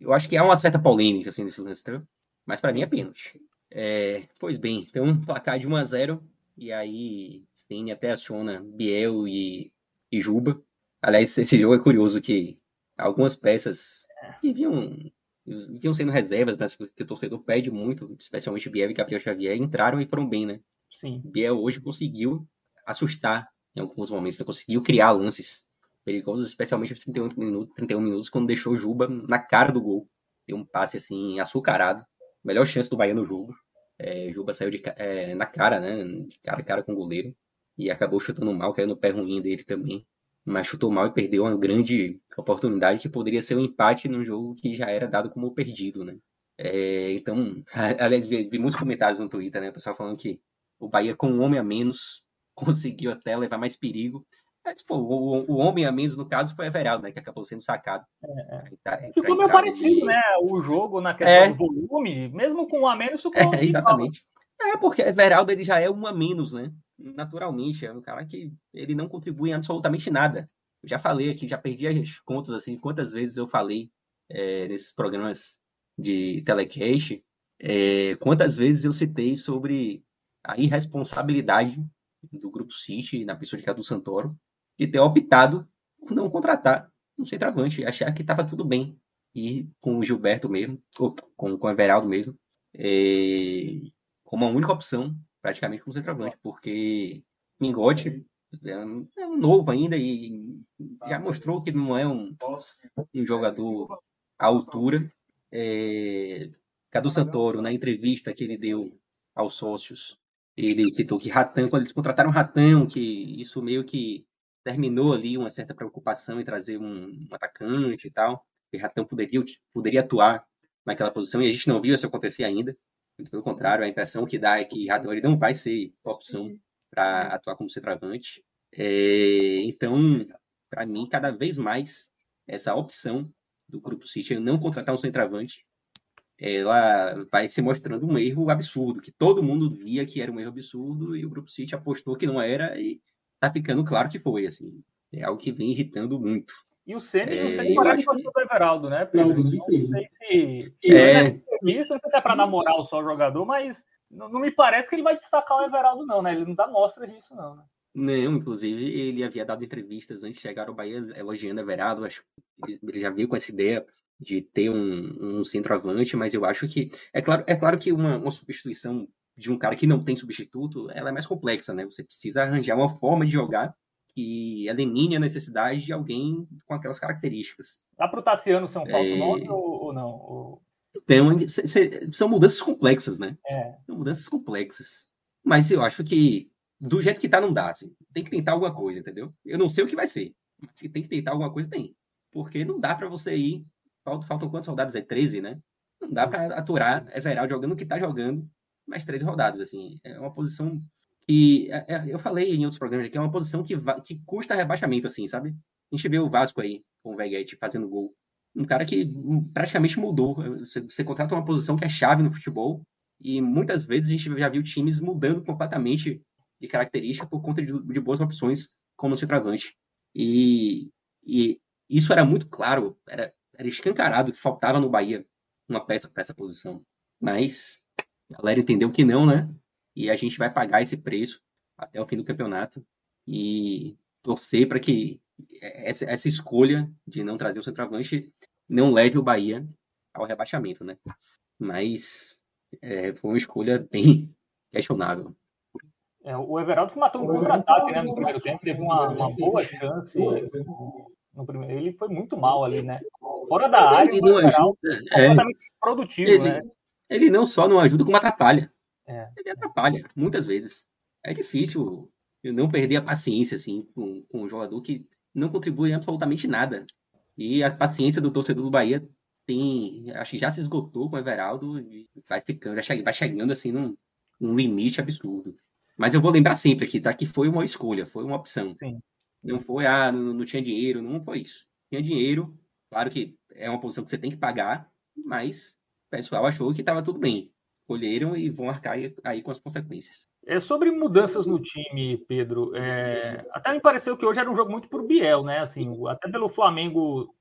Eu acho que há uma certa polêmica assim nesse lance, entendeu? Mas para mim é pênalti. É, pois bem, então placar de 1 a 0 e aí Cine até aciona Biel e, e Juba. Aliás, esse jogo é curioso que algumas peças que vinham, vinham sendo reservas, mas que o torcedor pede muito, especialmente Biel e Gabriel Xavier, entraram e foram bem, né? Sim. Biel hoje conseguiu assustar em alguns momentos, né? conseguiu criar lances perigosos, especialmente aos 31 minutos, 31 minutos, quando deixou Juba na cara do gol. Deu um passe assim, açucarado. Melhor chance do Bahia no jogo. É, Juba saiu de, é, na cara, né? De cara a cara com o goleiro. E acabou chutando mal, caiu no pé ruim dele também. Mas chutou mal e perdeu uma grande oportunidade que poderia ser um empate num jogo que já era dado como perdido, né? É, então, aliás, vi, vi, muitos comentários no Twitter, né? O pessoal falando que o Bahia com um homem a menos conseguiu até levar mais perigo. Mas, pô, o, o homem a menos, no caso, foi Everaldo, né? Que acabou sendo sacado. É, é. Ficou meio parecido, né? O jogo na questão é. do volume, mesmo com um a menos, ficou. É, exatamente. É, porque Everaldo ele já é um a menos, né? Naturalmente. É um cara que ele não contribui em absolutamente nada. Eu já falei aqui, já perdi as contas, assim, quantas vezes eu falei é, nesses programas de telecast, é, quantas vezes eu citei sobre a irresponsabilidade do Grupo City, na pessoa de Cadu Santoro, de ter optado por não contratar um centroavante, achar que estava tudo bem. E com o Gilberto mesmo, ou com, com o Everaldo mesmo, é, como a única opção, praticamente, como centroavante, porque Mingote é um, é um novo ainda e já mostrou que não é um, um jogador à altura. É, Cadu Santoro, na entrevista que ele deu aos sócios, ele citou que Ratan, quando eles contrataram Ratan, que isso meio que terminou ali uma certa preocupação em trazer um, um atacante e tal, que Ratan poderia, poderia atuar naquela posição, e a gente não viu isso acontecer ainda. Pelo contrário, a impressão que dá é que ele não vai ser opção para atuar como centroavante. É, então, para mim, cada vez mais, essa opção do Grupo City não contratar um centroavante ela vai se mostrando um erro absurdo, que todo mundo via que era um erro absurdo e o Grupo City apostou que não era e tá ficando claro que foi, assim. É algo que vem irritando muito. E o Ceni, é, o Ceni parece acho... do Everaldo, né, Pedro? Não, não sei se... É... Não sei se é para dar moral só jogador, mas não, não, me parece que ele vai destacar o Everaldo, não, né? Ele não dá mostra disso, não, né? Não, inclusive ele havia dado entrevistas antes de chegar ao Bahia elogiando o Everaldo, acho ele já viu com essa ideia de ter um, um centroavante, mas eu acho que é claro, é claro que uma, uma substituição de um cara que não tem substituto, ela é mais complexa, né? Você precisa arranjar uma forma de jogar que elimine a necessidade de alguém com aquelas características. Dá para o Tassiano ser um falso é... nome ou, ou não? Ou... Então, são mudanças complexas, né? É. São mudanças complexas. Mas eu acho que do jeito que tá, não dá. Assim. Tem que tentar alguma coisa, entendeu? Eu não sei o que vai ser. Mas se tem que tentar alguma coisa, tem. Porque não dá para você ir. Faltam, faltam quantos soldados? É 13, né? Não dá para aturar Everaldo jogando o que tá jogando mais 13 rodadas, assim. É uma posição que. É, é, eu falei em outros programas aqui, é uma posição que, que custa rebaixamento, assim, sabe? A gente vê o Vasco aí, com o Veguete fazendo gol. Um cara que praticamente mudou. Você, você contrata uma posição que é chave no futebol. E muitas vezes a gente já viu times mudando completamente de característica por conta de, de boas opções como centroavante. E, e isso era muito claro, era, era escancarado que faltava no Bahia uma peça para essa posição. Mas a galera entendeu que não, né? E a gente vai pagar esse preço até o fim do campeonato e torcer para que essa, essa escolha de não trazer o centroavante não leve o Bahia ao rebaixamento, né? Mas é, foi uma escolha bem questionável. É, o Everaldo que matou um contra-ataque né, no primeiro tempo, teve uma, uma boa chance. No primeiro, ele foi muito mal ali, né? Fora da área, ele não ajuda, é, completamente produtivo, ele, né? Ele não só não ajuda, como atrapalha. É. Ele atrapalha, muitas vezes. É difícil não perder a paciência, assim, com, com um jogador que não contribui absolutamente nada. E a paciência do torcedor do Bahia tem, acho que já se esgotou com o Everaldo e vai ficando, vai chegando assim num, num limite absurdo. Mas eu vou lembrar sempre aqui, tá? Que foi uma escolha, foi uma opção. Sim. Não foi, ah, não, não, tinha dinheiro, não foi isso. Tinha dinheiro, claro que é uma posição que você tem que pagar, mas pessoal achou que estava tudo bem. Escolheram e vão arcar aí, com as consequências. É sobre mudanças no time, Pedro. É, até me pareceu que hoje era um jogo muito por Biel, né? Assim, até pelo Flamengo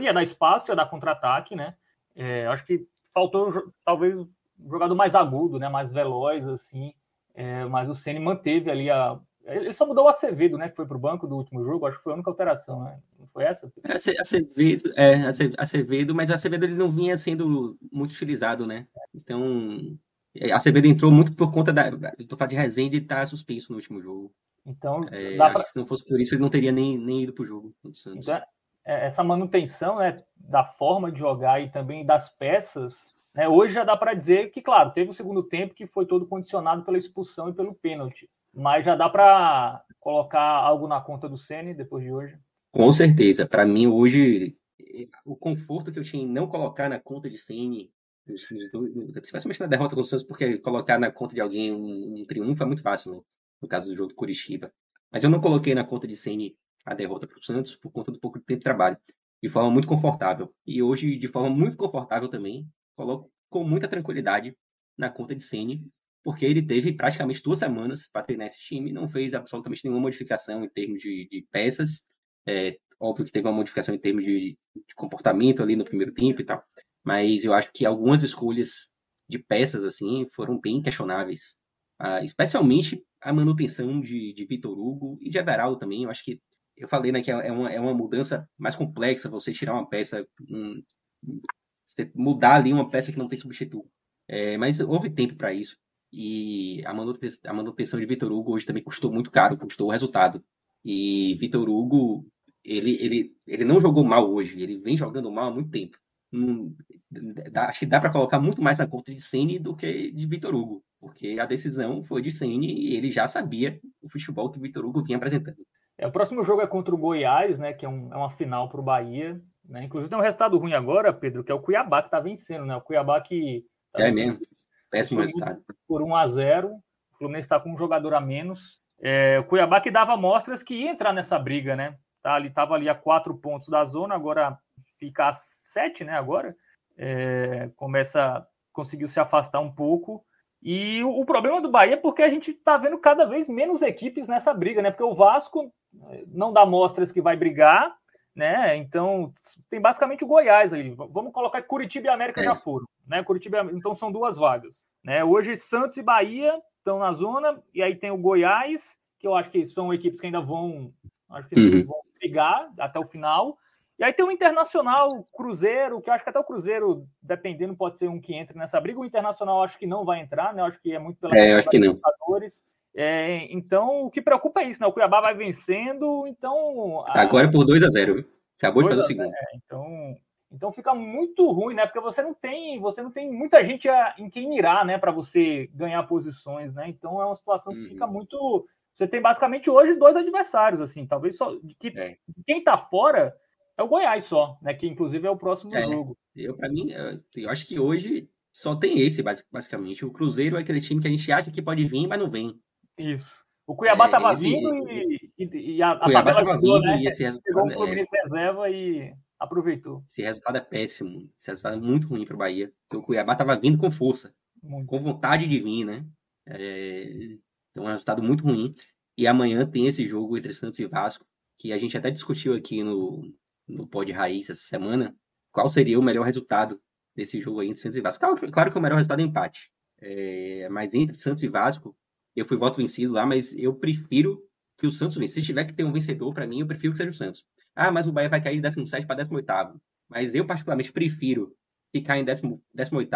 ia dar espaço, ia dar contra-ataque, né? É, acho que faltou talvez um jogador mais agudo, né? Mais veloz, assim. É, mas o Ceni manteve ali a. Ele só mudou o Acevedo, né? Que foi para o banco do último jogo. Acho que foi a única alteração, né? Foi essa? É, Acevedo, é, Acevedo, mas Acevedo ele não vinha sendo muito utilizado, né? Então, é, Acevedo entrou muito por conta da. Tô falando de Rezende e tá suspenso no último jogo. Então, é, acho pra... que se não fosse por isso, ele não teria nem, nem ido pro jogo. Então, é, essa manutenção né, da forma de jogar e também das peças né? Hoje já dá para dizer que, claro, teve o segundo tempo que foi todo condicionado pela expulsão e pelo pênalti, mas já dá para colocar algo na conta do Ceni depois de hoje. Com certeza. Para mim, hoje, o conforto que eu tinha em não colocar na conta de Ceni, especialmente na derrota com o Santos, porque colocar na conta de alguém um, um triunfo é muito fácil, né? no caso do jogo do Curitiba. Mas eu não coloquei na conta de Ceni a derrota para o Santos por conta do pouco tempo de trabalho, de forma muito confortável. E hoje, de forma muito confortável também, coloco com muita tranquilidade na conta de Ceni, porque ele teve praticamente duas semanas para treinar esse time, não fez absolutamente nenhuma modificação em termos de, de peças. É, óbvio que teve uma modificação em termos de, de, comportamento ali no primeiro tempo e tal, mas eu acho que algumas escolhas de peças assim foram bem questionáveis, ah, especialmente a manutenção de, de Vitor Hugo e de Everaldo também. Eu acho que eu falei né, que é uma, é uma mudança mais complexa você tirar uma peça um, mudar ali uma peça que não tem substituto. É, mas houve tempo para isso. E a manutenção, a manutenção de Vitor Hugo hoje também custou muito caro, custou o resultado. E Vitor Hugo, ele, ele, ele não jogou mal hoje, ele vem jogando mal há muito tempo. Hum, dá, acho que dá para colocar muito mais na conta de Ceni do que de Vitor Hugo, porque a decisão foi de Ceni e ele já sabia o futebol que Vitor Hugo vinha apresentando. É, o próximo jogo é contra o Goiás, né, que é, um, é uma final para o Bahia. Né? Inclusive tem um resultado ruim agora, Pedro, que é o Cuiabá que está vencendo, né? O Cuiabá que. Tá é mesmo. Péssimo resultado. Por 1 a 0 O Fluminense está com um jogador a menos. É, o Cuiabá que dava mostras que ia entrar nessa briga, né? Tá, ele estava ali a quatro pontos da zona, agora fica a sete, né? Agora é, começa, conseguiu se afastar um pouco. E o, o, problema do Bahia é porque a gente está vendo cada vez menos equipes nessa briga, né? Porque o Vasco não dá mostras que vai brigar, né? Então tem basicamente o Goiás ali. Vamos colocar que Curitiba e América é. já foram, né? Curitiba, então são duas vagas, né? Hoje Santos e Bahia estão na zona e aí tem o Goiás, que eu acho que são equipes que ainda vão, acho que uhum. vão brigar até o final. E aí tem o Internacional, Cruzeiro, que eu acho que até o Cruzeiro, dependendo, pode ser um que entre nessa briga. O Internacional acho que não vai entrar, né? Eu acho que é muito pela é, acho que não. É, então, o que preocupa é isso, né? O Cuiabá vai vencendo, então. A... Agora é por 2 a 0 Acabou de fazer o segundo. É, então, então fica muito ruim, né? Porque você não tem, você não tem muita gente a, em quem mirar, né? Para você ganhar posições, né? Então é uma situação que fica uhum. muito. Você tem basicamente hoje dois adversários, assim, talvez só que é. quem tá fora é o Goiás só, né? Que inclusive é o próximo é. jogo. Eu para mim, eu acho que hoje só tem esse basicamente. O Cruzeiro é aquele time que a gente acha que pode vir, mas não vem. Isso. O Cuiabá estava é, vindo e, e, e a, a tabela vindo, né? E esse resultado, Pegou o Fluminense é... reserva e aproveitou. Esse resultado é péssimo. Esse resultado é muito ruim para o Bahia. Porque o Cuiabá estava vindo com força, muito. com vontade de vir, né? É... Então é um resultado muito ruim. E amanhã tem esse jogo entre Santos e Vasco, que a gente até discutiu aqui no, no Pod Raiz essa semana. Qual seria o melhor resultado desse jogo aí entre Santos e Vasco? Claro, claro que o melhor resultado é empate. É... Mas entre Santos e Vasco, eu fui voto vencido lá, mas eu prefiro que o Santos vença. Se tiver que ter um vencedor, para mim, eu prefiro que seja o Santos. Ah, mas o Bahia vai cair de 17 para 18. Mas eu, particularmente, prefiro ficar em 18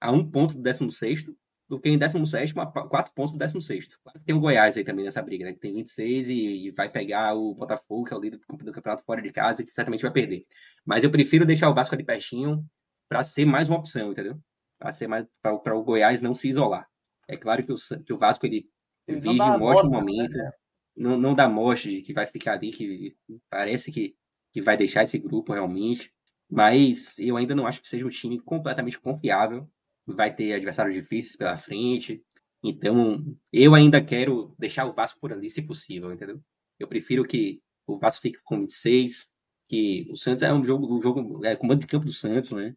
a um ponto do 16 do que em 17 a quatro pontos do 16. Claro que tem o Goiás aí também nessa briga, né? Que tem 26 e, e vai pegar o Botafogo, que é o líder do campeonato fora de casa, que certamente vai perder. Mas eu prefiro deixar o Vasco ali pertinho para ser mais uma opção, entendeu? Para ser mais para o Goiás não se isolar. É claro que o, que o Vasco ele, ele vive um ótimo né, momento, né? não, não dá mostra de que vai ficar ali, que parece que, que vai deixar esse grupo realmente, mas eu ainda não acho que seja um time completamente confiável, vai ter adversários difíceis pela frente, então eu ainda quero deixar o Vasco por ali, se possível, entendeu? Eu prefiro que o Vasco fique com 26, que o Santos é um jogo, um jogo é comando de campo do Santos, né?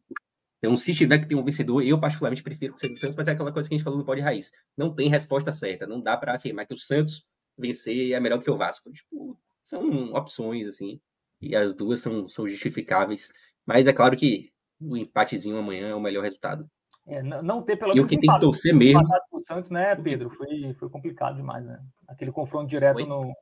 Então, se tiver que ter um vencedor, eu particularmente prefiro que seja o Santos, mas é aquela coisa que a gente falou no Pode Raiz. Não tem resposta certa. Não dá para afirmar que o Santos vencer é melhor do que o Vasco. Tipo, são opções, assim, e as duas são, são justificáveis. Mas é claro que o empatezinho amanhã é o melhor resultado. É, não ter pelo menos. E o que tem que torcer mesmo. O Santos, né, Pedro? Foi, foi complicado demais, né? Aquele confronto direto no,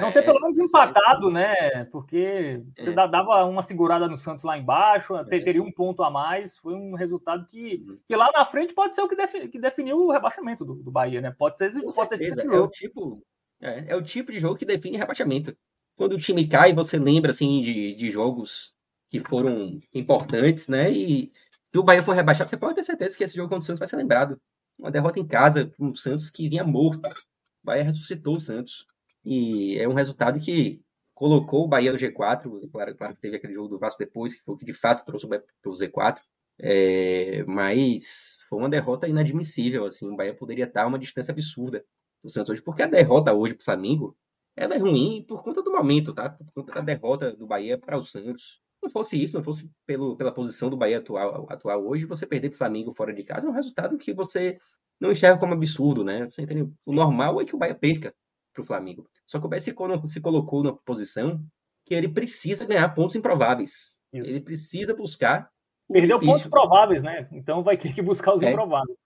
não ter é, pelo menos empatado, né? Porque você é. dava uma segurada no Santos lá embaixo, é. teria um ponto a mais. Foi um resultado que, uhum. que lá na frente pode ser o que, defini, que definiu o rebaixamento do, do Bahia, né? Pode ser, Com pode certeza. É o, tipo, é, é, o tipo de jogo que define rebaixamento. Quando o time cai, você lembra assim, de, de jogos que foram importantes, né? E se o Bahia for rebaixado, você pode ter certeza que esse jogo contra o Santos vai ser lembrado. Uma derrota em casa com o Santos que vinha morto. O Bahia ressuscitou o Santos. E é um resultado que colocou o Bahia no G4. Claro, claro que teve aquele jogo do Vasco depois, que foi o que de fato trouxe o Bahia para o Z4. É, mas foi uma derrota inadmissível. Assim, o Bahia poderia estar a uma distância absurda do Santos hoje, porque a derrota hoje para o Flamengo ela é ruim por conta do momento, tá? Por conta da derrota do Bahia para o Santos. Não fosse isso, não fosse pelo, pela posição do Bahia atual, atual hoje, você perder para o Flamengo fora de casa é um resultado que você não enxerga como absurdo, né? Você? O normal é que o Bahia perca para o Flamengo. Só que o BSC se colocou na posição que ele precisa ganhar pontos improváveis. Isso. Ele precisa buscar. Perdeu difícil. pontos prováveis, né? Então vai ter que buscar os é. improváveis.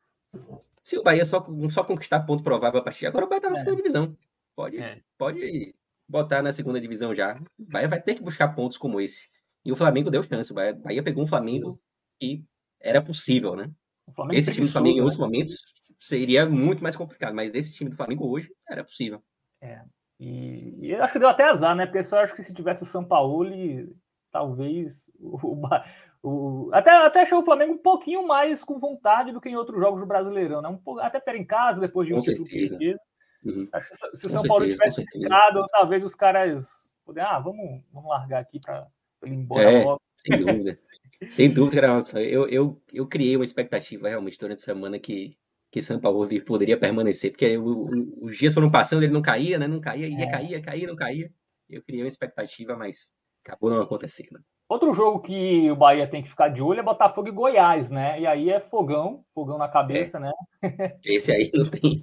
Se o Bahia só, só conquistar ponto provável a partir de agora, o Bahia está na é. segunda divisão. Pode, é. pode botar na segunda divisão já. O Bahia vai ter que buscar pontos como esse. E o Flamengo deu chance. O Bahia, pegou um Flamengo que era possível, né? Esse time do Flamengo, em outros né? momentos, seria muito mais complicado. Mas esse time do Flamengo hoje era possível. É. E, e acho que deu até azar, né? Porque só acho que se tivesse o São Paulo, talvez o, o, até, até achou o Flamengo um pouquinho mais com vontade do que em outros jogos do Brasileirão, né? Um, até pera em casa, depois de um título perdido. Uhum. Acho que se, se o São certeza, Paulo tivesse ficado, talvez os caras ah, vamos, vamos largar aqui para ele embora é. Sem dúvida. sem dúvida, eu, eu, eu criei uma expectativa realmente durante a semana que que São Paulo poderia permanecer, porque os dias foram passando, ele não caía, né? Não caía, ia é. cair, ia cair, não caía. Eu criei uma expectativa, mas acabou não acontecendo. Outro jogo que o Bahia tem que ficar de olho é Botafogo e Goiás, né? E aí é fogão, fogão na cabeça, é. né? Esse aí não tem.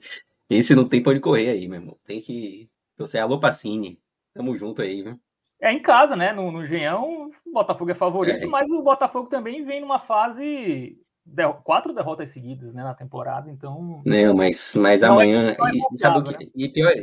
Esse não tem pra onde correr aí, meu irmão. Tem que. Você é alô Pacini. Tamo junto aí, viu? É em casa, né? No, no Genhão, o Botafogo é favorito, é. mas o Botafogo também vem numa fase quatro derrotas seguidas né, na temporada, então. Não, mas, mas não, amanhã. É e, sabe o que? Né? E pior,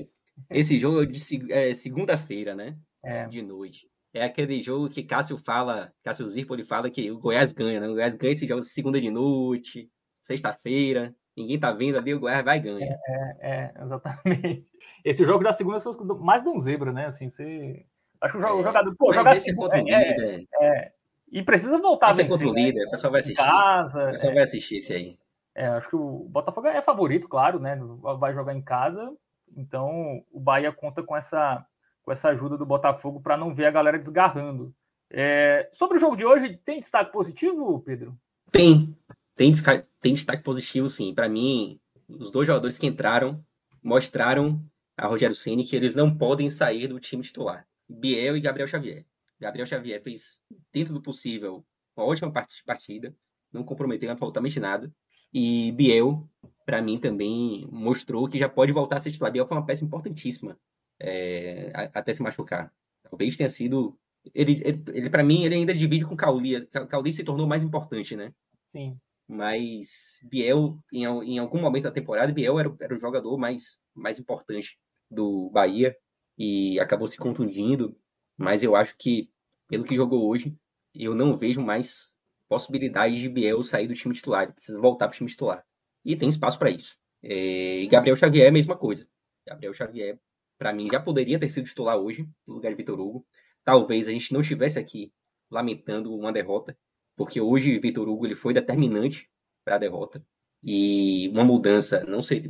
esse jogo é de é, segunda-feira, né? É. De noite. é aquele jogo que Cássio fala, Cássio Zirpoli fala que o Goiás ganha, né? O Goiás ganha esse jogo segunda de noite, sexta-feira, ninguém tá vendo ali, o Goiás vai ganhar. É, é, exatamente. Esse jogo da segunda é mais de um zebra, né? Assim, você. Acho que o é, jogador. Pô, jogar segunda. É, é, é, e precisa voltar a vencer. contra o líder, né? o pessoal vai assistir. Casa, o pessoal vai assistir esse aí. É, acho que o Botafogo é favorito, claro, né? Vai jogar em casa. Então o Bahia conta com essa, com essa ajuda do Botafogo para não ver a galera desgarrando. É, sobre o jogo de hoje, tem destaque positivo, Pedro? Tem. Tem, tem destaque positivo, sim. Para mim, os dois jogadores que entraram mostraram a Rogério Ceni que eles não podem sair do time titular. Biel e Gabriel Xavier. Gabriel Xavier fez, dentro do possível, uma ótima partida, não comprometeu absolutamente nada. E Biel, para mim, também mostrou que já pode voltar a ser titular. Biel foi uma peça importantíssima é, até se machucar. Talvez tenha sido. Ele, ele, ele para mim, ele ainda divide com Cauli. Cauli se tornou mais importante, né? Sim. Mas Biel, em, em algum momento da temporada, Biel era, era o jogador mais, mais importante do Bahia e acabou se contundindo. Mas eu acho que, pelo que jogou hoje, eu não vejo mais possibilidade de Biel sair do time titular, ele precisa voltar para o time titular. E tem espaço para isso. É, e Gabriel Xavier é a mesma coisa. Gabriel Xavier, para mim, já poderia ter sido titular hoje, no lugar de Vitor Hugo. Talvez a gente não estivesse aqui lamentando uma derrota, porque hoje Vitor Hugo ele foi determinante para a derrota. E uma mudança, não sei,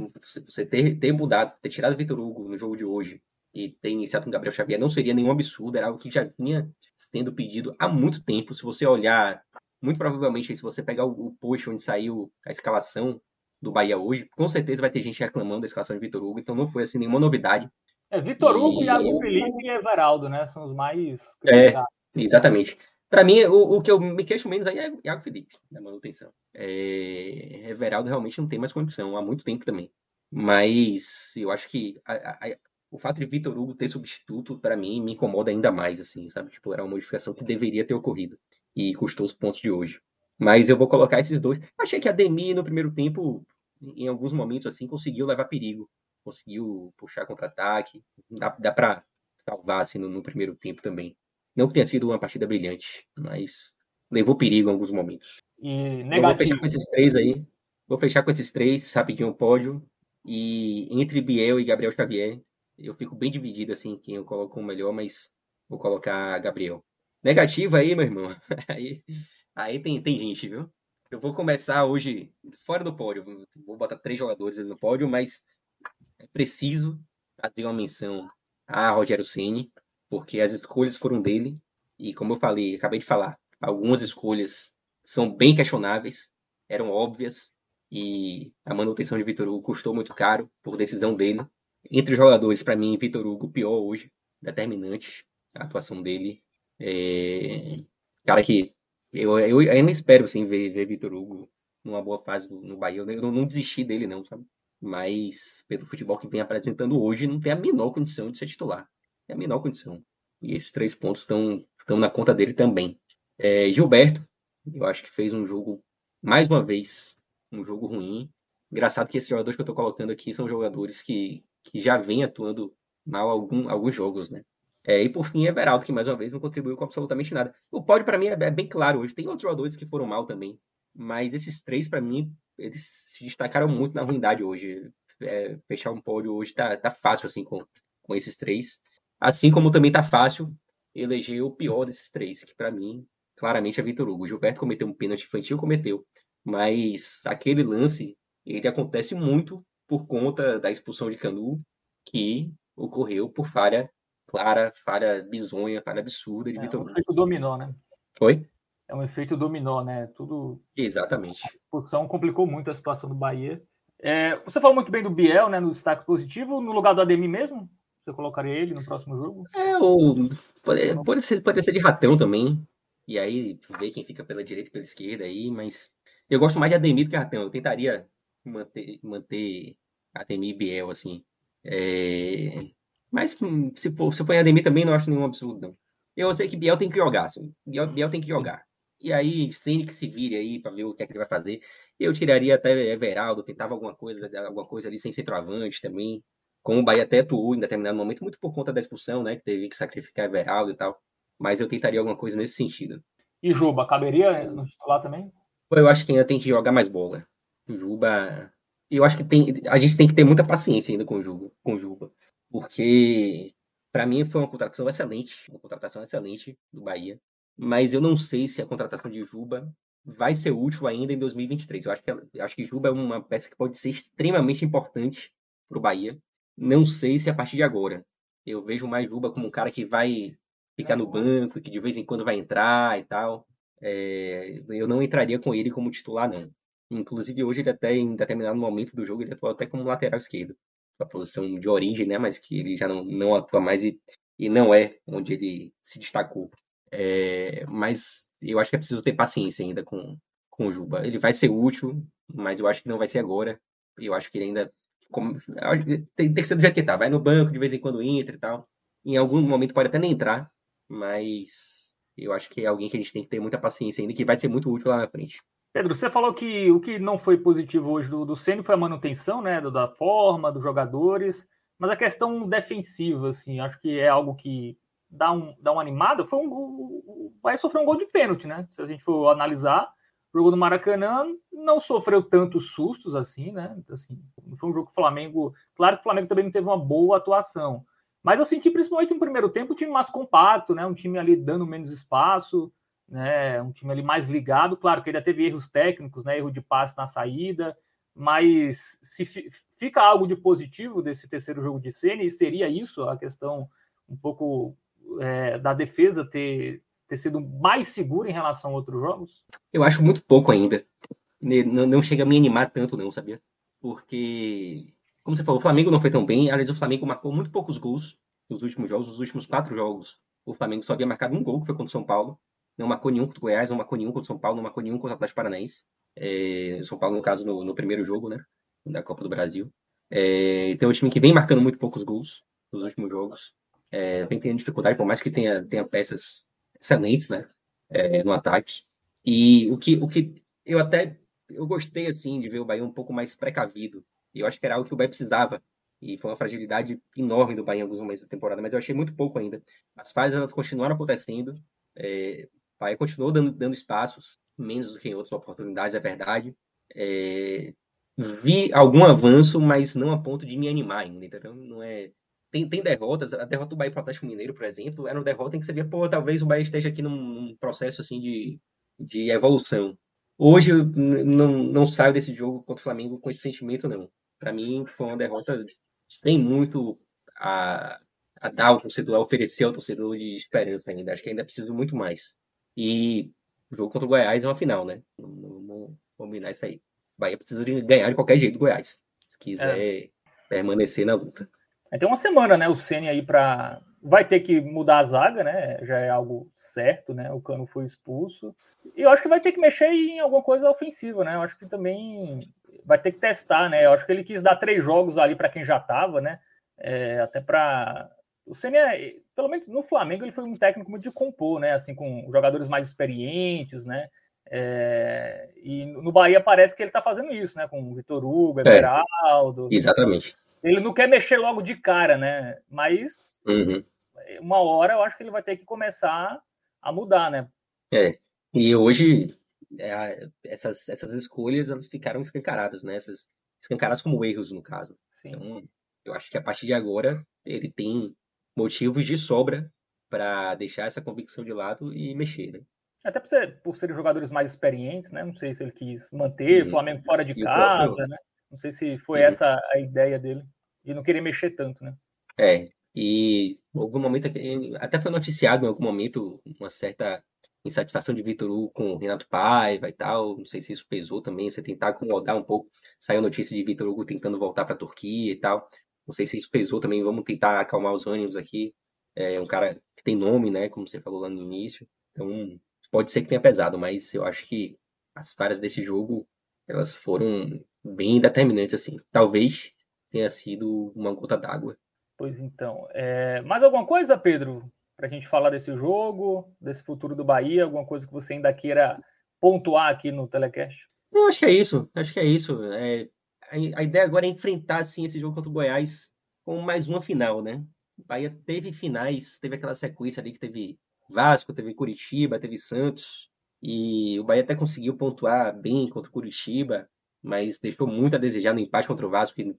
você ter, ter mudado, ter tirado Vitor Hugo no jogo de hoje e ter iniciado com Gabriel Xavier não seria nenhum absurdo, era algo que já vinha sendo pedido há muito tempo. Se você olhar muito provavelmente, se você pegar o, o post onde saiu a escalação do Bahia hoje, com certeza vai ter gente reclamando da escalação de Vitor Hugo, então não foi assim nenhuma novidade. É, Vitor Hugo, e... Iago Felipe e Everaldo, né? São os mais. É, exatamente. Para mim, o, o, que eu me queixo menos aí é Iago Felipe, da manutenção. É, Everaldo realmente não tem mais condição, há muito tempo também. Mas eu acho que a, a, o fato de Vitor Hugo ter substituto, para mim, me incomoda ainda mais, assim, sabe? Tipo, era uma modificação que deveria ter ocorrido e custou os pontos de hoje. Mas eu vou colocar esses dois. Achei que a Demi no primeiro tempo, em alguns momentos assim, conseguiu levar perigo, conseguiu puxar contra-ataque. Dá, dá para salvar assim no, no, primeiro tempo também. Não que tenha sido uma partida brilhante, mas levou perigo em alguns momentos. E negativo. vou fechar com esses três aí. Vou fechar com esses três, rapidinho o pódio. E entre Biel e Gabriel Xavier, eu fico bem dividido assim, quem eu coloco o melhor, mas vou colocar Gabriel. Negativo aí, meu irmão. Aí, aí tem, tem gente, viu? Eu vou começar hoje fora do pódio. Vou botar três jogadores no pódio, mas é preciso fazer uma menção a Rogério Ceni, porque as escolhas foram dele. E como eu falei, acabei de falar, algumas escolhas são bem questionáveis, eram óbvias, e a manutenção de Vitor Hugo custou muito caro por decisão dele. Entre os jogadores, para mim, Vitor Hugo pior hoje, determinante a atuação dele. É... Cara que eu, eu ainda espero assim, ver, ver Vitor Hugo numa boa fase no Bahia. Eu não, não desisti dele, não, sabe? Mas pelo futebol que vem apresentando hoje, não tem a menor condição de ser titular. Tem a menor condição. E esses três pontos estão na conta dele também. É, Gilberto, eu acho que fez um jogo, mais uma vez, um jogo ruim. Engraçado que esses jogadores que eu estou colocando aqui são jogadores que, que já vêm atuando mal algum, alguns jogos, né? É, e por fim, Everaldo, que mais uma vez não contribuiu com absolutamente nada. O pódio, para mim, é, é, bem claro hoje. Tem outros jogadores que foram mal também. Mas esses três, para mim, eles se destacaram muito na ruindade hoje. É, fechar um pódio hoje tá, tá fácil, assim, com, com esses três. Assim como também tá fácil eleger o pior desses três, que para mim, claramente é Vitor Hugo. O Gilberto cometeu um pênalti infantil, cometeu. Mas aquele lance, ele acontece muito por conta da expulsão de Canu, que ocorreu por falha clara, falha bizonha, falha absurda de é, Vitor um efeito dominó, né? Foi? É um efeito dominó, né? Tudo. Exatamente. A expulsão complicou muito a situação do Bahia. É, você falou muito bem do Biel, né? No destaque positivo, no lugar do Ademir mesmo? Você colocaria ele no próximo jogo? É, ou pode, pode, ser, pode ser de ratão também. E aí ver quem fica pela direita e pela esquerda aí, mas eu gosto mais de Ademir do que ratão. Eu tentaria manter, manter Ademir e Biel, assim. É... Mas hum, se, se põe Ademir também não acho nenhum absurdo, não. Eu sei que Biel tem que jogar, assim. Biel, Biel tem que jogar. E aí, Ceni que se vire aí para ver o que é que ele vai fazer. Eu tiraria até Everaldo, tentava alguma coisa, alguma coisa ali sem centroavante também. Como o Bahia até atuou em determinado momento, muito por conta da expulsão, né? Que teve que sacrificar Everaldo e tal. mas eu tentaria alguma coisa nesse sentido. E Juba, caberia no titular também? Eu acho que ainda tem que jogar mais bola. Juba. Eu acho que tem, a gente tem que ter muita paciência ainda com o Juba, com o Juba porque para mim foi uma contratação excelente, uma contratação excelente do Bahia, mas eu não sei se a contratação de Juba vai ser útil ainda em 2023. Eu acho que, eu acho que Juba é uma peça que pode ser extremamente importante para o Bahia. Não sei se a partir de agora. Eu vejo mais Juba como um cara que vai ficar no banco, que de vez em quando vai entrar e tal. É, eu não entraria com ele como titular, não. Inclusive, hoje ele até, em determinado momento do jogo, ele atuou até como lateral esquerdo. A posição de origem, né? Mas que ele já não, não atua mais e, e não é onde ele se destacou. É, mas eu acho que é preciso ter paciência ainda com, com o Juba. Ele vai ser útil, mas eu acho que não vai ser agora. Eu acho que ele ainda. Como, tem, tem que ser do jeito que tá. Vai no banco, de vez em quando entra e tal. Em algum momento pode até nem entrar, mas eu acho que é alguém que a gente tem que ter muita paciência ainda, que vai ser muito útil lá na frente. Pedro, você falou que o que não foi positivo hoje do, do Ceni foi a manutenção, né, da forma, dos jogadores, mas a questão defensiva, assim, acho que é algo que dá um, dá uma animada. Foi um, o Bahia sofreu um gol de pênalti, né? Se a gente for analisar, o jogo do Maracanã não sofreu tantos sustos assim, né? Assim, foi um jogo que o Flamengo, claro que o Flamengo também não teve uma boa atuação, mas eu senti principalmente no primeiro tempo o time mais compacto, né? Um time ali dando menos espaço né? Um time ali mais ligado, claro que ainda teve erros técnicos, né? Erro de passe na saída, mas se fica algo de positivo desse terceiro jogo de cena, e seria isso a questão um pouco é, da defesa ter, ter sido mais segura em relação a outros jogos? Eu acho muito pouco ainda. Não, não chega a me animar tanto, não, sabia? Porque, como você falou, o Flamengo não foi tão bem. Aliás, o Flamengo marcou muito poucos gols nos últimos jogos, nos últimos quatro jogos. O Flamengo só havia marcado um gol, que foi contra o São Paulo não marcou nenhum contra o Goiás, não marcou nenhum contra o São Paulo, não marcou nenhum contra o Atlético Paranaense. É, São Paulo, no caso, no, no, primeiro jogo, né? Da Copa do Brasil. É, então, é um time que vem marcando muito poucos gols nos últimos jogos. É, vem tendo dificuldade, por mais que tenha, tenha peças excelentes, né? É, no ataque. E o que, o que eu até eu gostei, assim, de ver o Bahia um pouco mais precavido. E eu acho que era algo que o Bahia precisava. E foi uma fragilidade enorme do Bahia em alguns momentos da temporada, mas eu achei muito pouco ainda. As falhas, elas continuaram acontecendo. É, Bahia continuou dando, dando espaços, menos do que em outras oportunidades, é verdade. É, vi algum avanço, mas não a ponto de me animar ainda? Não é... Tem, tem derrotas, a derrota do Bahia para o Atlético Mineiro, por exemplo, era uma derrota em que você via, pô, talvez o Bahia esteja aqui num processo assim de, de evolução. Hoje eu não, não saio desse jogo contra o Flamengo com esse sentimento, não. Para mim, foi uma derrota sem muito a, a dar ao torcedor, a oferecer ao torcedor de esperança ainda. Acho que ainda precisa muito mais. E o jogo contra o Goiás é uma final, né? Vamos combinar isso aí. Bahia precisa ganhar de qualquer jeito do Goiás, se quiser é. permanecer na luta. Tem uma semana, né? O Ceni aí para vai ter que mudar a zaga, né? Já é algo certo, né? O Cano foi expulso. E eu acho que vai ter que mexer em alguma coisa ofensiva, né? Eu acho que também vai ter que testar, né? Eu acho que ele quis dar três jogos ali para quem já estava, né? É, até para o Ceni, é, pelo menos no Flamengo, ele foi um técnico muito de compor, né? Assim, com jogadores mais experientes, né? É, e no Bahia parece que ele está fazendo isso, né? Com o Vitor Hugo, é, Everaldo. É, exatamente. Ele não quer mexer logo de cara, né? Mas uhum. uma hora eu acho que ele vai ter que começar a mudar, né? É. E hoje é, essas, essas escolhas elas ficaram escancaradas, né? Essas, escancaradas como erros, no caso. Sim. Então, eu acho que a partir de agora ele tem motivos de sobra para deixar essa convicção de lado e mexer, né? Até por, ser, por serem jogadores mais experientes, né? Não sei se ele quis manter o Flamengo fora de e casa, próprio... né? Não sei se foi e... essa a ideia dele, de não querer mexer tanto, né? É, e em algum momento, até foi noticiado em algum momento uma certa insatisfação de Vitor Hugo com o Renato Paiva e tal. Não sei se isso pesou também, você tentar acomodar um pouco. Saiu notícia de Vitor Hugo tentando voltar para a Turquia e tal. Não sei se isso pesou também, vamos tentar acalmar os ânimos aqui. É um cara que tem nome, né? Como você falou lá no início. Então, pode ser que tenha pesado, mas eu acho que as falhas desse jogo, elas foram bem determinantes, assim. Talvez tenha sido uma gota d'água. Pois então. É... Mais alguma coisa, Pedro, para a gente falar desse jogo, desse futuro do Bahia? Alguma coisa que você ainda queira pontuar aqui no Telecast? Não, acho que é isso. Acho que é isso. É, a ideia agora é enfrentar assim, esse jogo contra o Goiás com mais uma final, né? O Bahia teve finais, teve aquela sequência ali que teve Vasco, teve Curitiba, teve Santos, e o Bahia até conseguiu pontuar bem contra o Curitiba, mas deixou muito a desejar no empate contra o Vasco e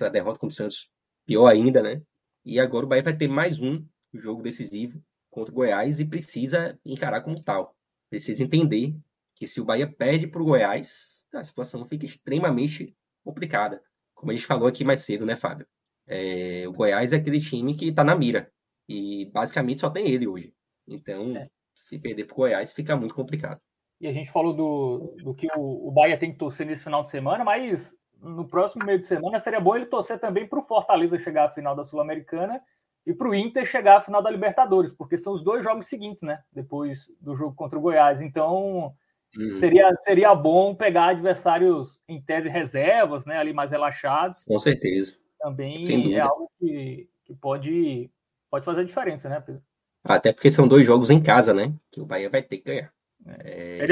a derrota contra o Santos, pior ainda, né? E agora o Bahia vai ter mais um jogo decisivo contra o Goiás e precisa encarar como tal. Precisa entender que se o Bahia perde para o Goiás, a situação fica extremamente complicada. Como a gente falou aqui mais cedo, né, Fábio? É, o Goiás é aquele time que está na mira. E basicamente só tem ele hoje. Então, é. se perder para o Goiás, fica muito complicado. E a gente falou do, do que o, o Bahia tem que torcer nesse final de semana, mas no próximo meio de semana seria bom ele torcer também para o Fortaleza chegar à final da Sul-Americana e para o Inter chegar à final da Libertadores, porque são os dois jogos seguintes, né? Depois do jogo contra o Goiás. Então, hum. seria, seria bom pegar adversários em tese reservas, né? Ali mais relaxados. Com certeza. Também é algo que, que pode, pode fazer a diferença, né, Pedro? Até porque são dois jogos em casa, né? Que o Bahia vai ter que ganhar. É...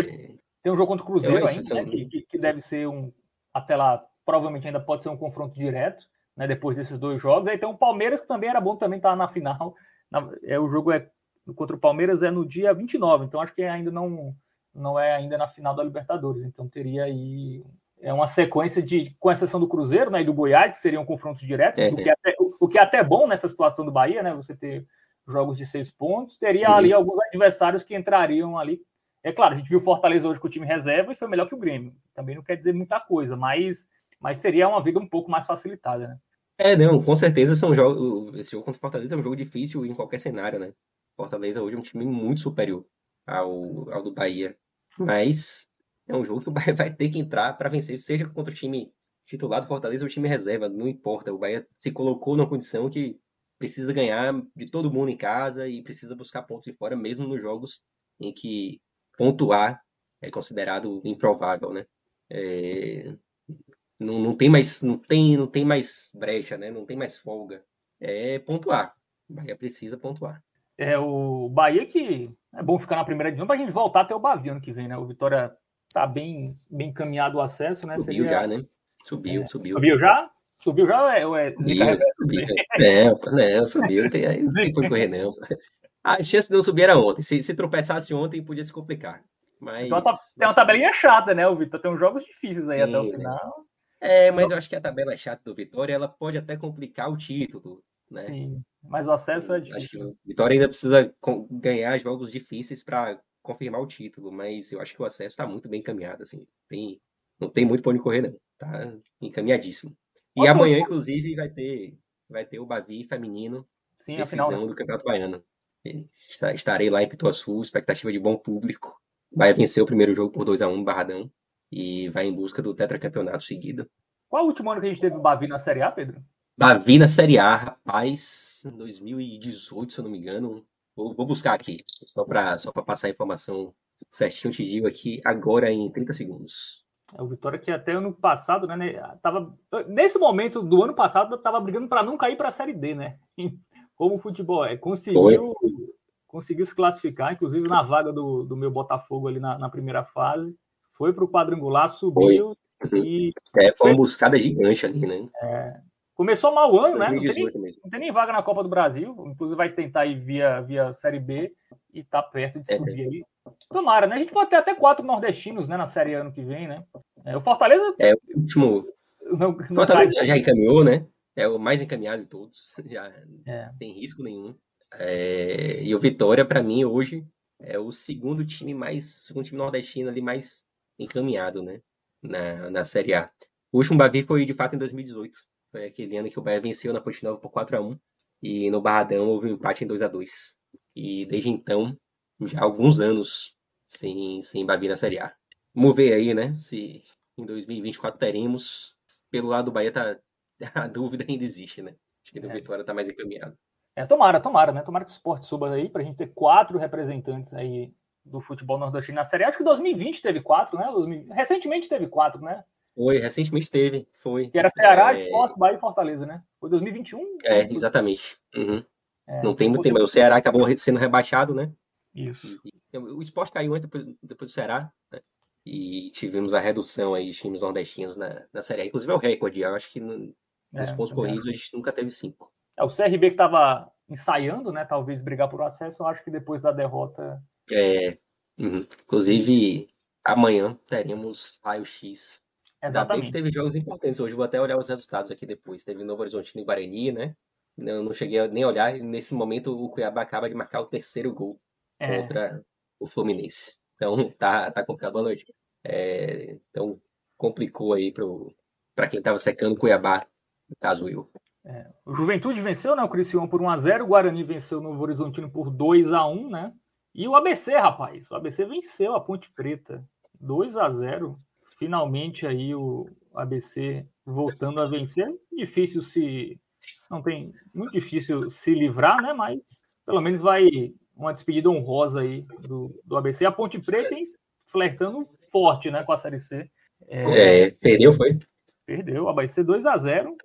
Tem um jogo contra o Cruzeiro ainda, né? que, que deve ser um. Até lá, provavelmente ainda pode ser um confronto direto né, depois desses dois jogos. Aí tem o Palmeiras, que também era bom também estar na final. Na, é, o jogo é contra o Palmeiras é no dia 29, então acho que ainda não, não é ainda na final da Libertadores. Então teria aí é uma sequência de, com exceção do Cruzeiro né, e do Goiás, que seriam confrontos diretos, é, o, que é até, o, o, que é até bom nessa situação do Bahia, né? Você ter jogos de seis pontos, teria uhum. ali alguns adversários que entrariam ali. É claro, a gente viu Fortaleza hoje com o time reserva e foi melhor que o Grêmio. Também não quer dizer muita coisa, mas mas seria uma vida um pouco mais facilitada, né? É, não, com certeza são jogos. Esse jogo contra o Fortaleza é um jogo difícil em qualquer cenário, né? Fortaleza hoje é um time muito superior ao, ao do Bahia. Mas é um jogo que o Bahia vai ter que entrar para vencer, seja contra o time titular do Fortaleza ou o time reserva, não importa. O Bahia se colocou numa condição que precisa ganhar de todo mundo em casa e precisa buscar pontos de fora, mesmo nos jogos em que pontuar é considerado improvável, né? É, não, não tem mais não tem não tem mais brecha, né? Não tem mais folga. É pontuar. O Bahia precisa pontuar. É o Bahia que é bom ficar na primeira divisão para a gente voltar até o Bavi ano que vem, né? O Vitória tá bem bem encaminhado o acesso, né? Subiu Seria... já, né? Subiu, é. subiu. Subiu já? Subiu já é, é subiu, subiu. Não, não, subiu, tem aí, não tem correr não. A chance de não subir era ontem. Se, se tropeçasse ontem, podia se complicar. Mas, então, tem uma tabelinha chata, né, o Vitor? Tem uns jogos difíceis aí sim, até o né? final. É, mas eu acho que a tabela chata do Vitória ela pode até complicar o título. Né? Sim, mas o acesso é difícil. Vitória ainda precisa ganhar jogos difíceis para confirmar o título, mas eu acho que o acesso está muito bem encaminhado. Assim. Tem, não tem muito para onde correr, não. Tá encaminhadíssimo. E amanhã, inclusive, vai ter, vai ter o Bavi feminino Sim, decisão afinal... do Campeonato Baiano. Estarei lá em Pituaçu, expectativa de bom público. Vai vencer o primeiro jogo por 2 a 1 no Barradão e vai em busca do tetracampeonato seguido. Qual o último ano que a gente teve o Bavi na Série A, Pedro? Bavi na Série A, rapaz, 2018, se eu não me engano. Vou, vou buscar aqui, só para só passar a informação certinho, eu te digo aqui agora em 30 segundos. É o Vitória que até ano passado, né, tava, nesse momento do ano passado, estava brigando para não cair para a Série D, né? Como o futebol é, conseguiu, conseguiu se classificar, inclusive na vaga do, do meu Botafogo ali na, na primeira fase foi para o quadrangular, subiu foi. e. É, foi uma buscada gigante ali, né? É, começou mal o ano, né? Não tem, nem, não tem, nem, vaga na Copa do Brasil, inclusive vai tentar ir via, via Série B e tá perto de é, subir é. aí. Tomara, né? A gente pode ter até quatro nordestinos né, na Série ano que vem, né? É, o Fortaleza. É, o último. Não, não Fortaleza tá... já encaminhou, né? É o mais encaminhado de todos. Já é. não tem risco nenhum. É, e o Vitória, para mim, hoje, é o segundo time mais. segundo time nordestino ali mais encaminhado, né? Na, na Série A. O último Bavi foi de fato em 2018. Foi aquele ano que o Bahia venceu na Ponte Nova por 4 a 1 e no Barradão houve um empate em 2 a 2 E desde então, já há alguns anos sem, sem Bavi na Série A. Vamos ver aí, né? Se em 2024 teremos. Pelo lado do Bahia, tá, a dúvida ainda existe, né? Acho que o é. Vitória tá mais encaminhado. É, tomara, tomara, né? Tomara que o esporte suba aí pra gente ter quatro representantes aí do futebol nordestino na Série A. Acho que 2020 teve quatro, né? Recentemente teve quatro, né? Foi, recentemente teve, foi. Que era Ceará, é... Esporte, Bahia e Fortaleza, né? Foi 2021? É, exatamente. Uhum. É, não tem muito tempo, o Ceará acabou sendo rebaixado, né? Isso. E, o esporte caiu antes, depois, depois do Ceará, né? E tivemos a redução aí de times nordestinos na, na Série A. Inclusive é o recorde, eu acho que no, nos é, pontos corridos a gente nunca teve cinco. É, o CRB que estava ensaiando, né? Talvez brigar por acesso. Eu acho que depois da derrota. É. Uhum. Inclusive, amanhã teremos raio-x. Exatamente. que teve jogos importantes hoje. Vou até olhar os resultados aqui depois. Teve Novo Horizonte e Guarani, né? Eu não cheguei a nem olhar. Nesse momento, o Cuiabá acaba de marcar o terceiro gol é. contra o Fluminense. Então, tá, tá complicado. Boa noite. É, então, complicou aí para quem estava secando o Cuiabá, no caso eu. É, o Juventude venceu, né? O Criciúma por 1x0, o Guarani venceu no Novo Horizontino por 2x1, né? E o ABC, rapaz, o ABC venceu a Ponte Preta, 2 a 0 Finalmente aí o ABC voltando a vencer. Difícil se. Não tem. Muito difícil se livrar, né? Mas pelo menos vai uma despedida honrosa aí do, do ABC. A Ponte Preta hein, flertando forte, né? Com a Série C. É, é perdeu, foi? Perdeu. O ABC 2 a 0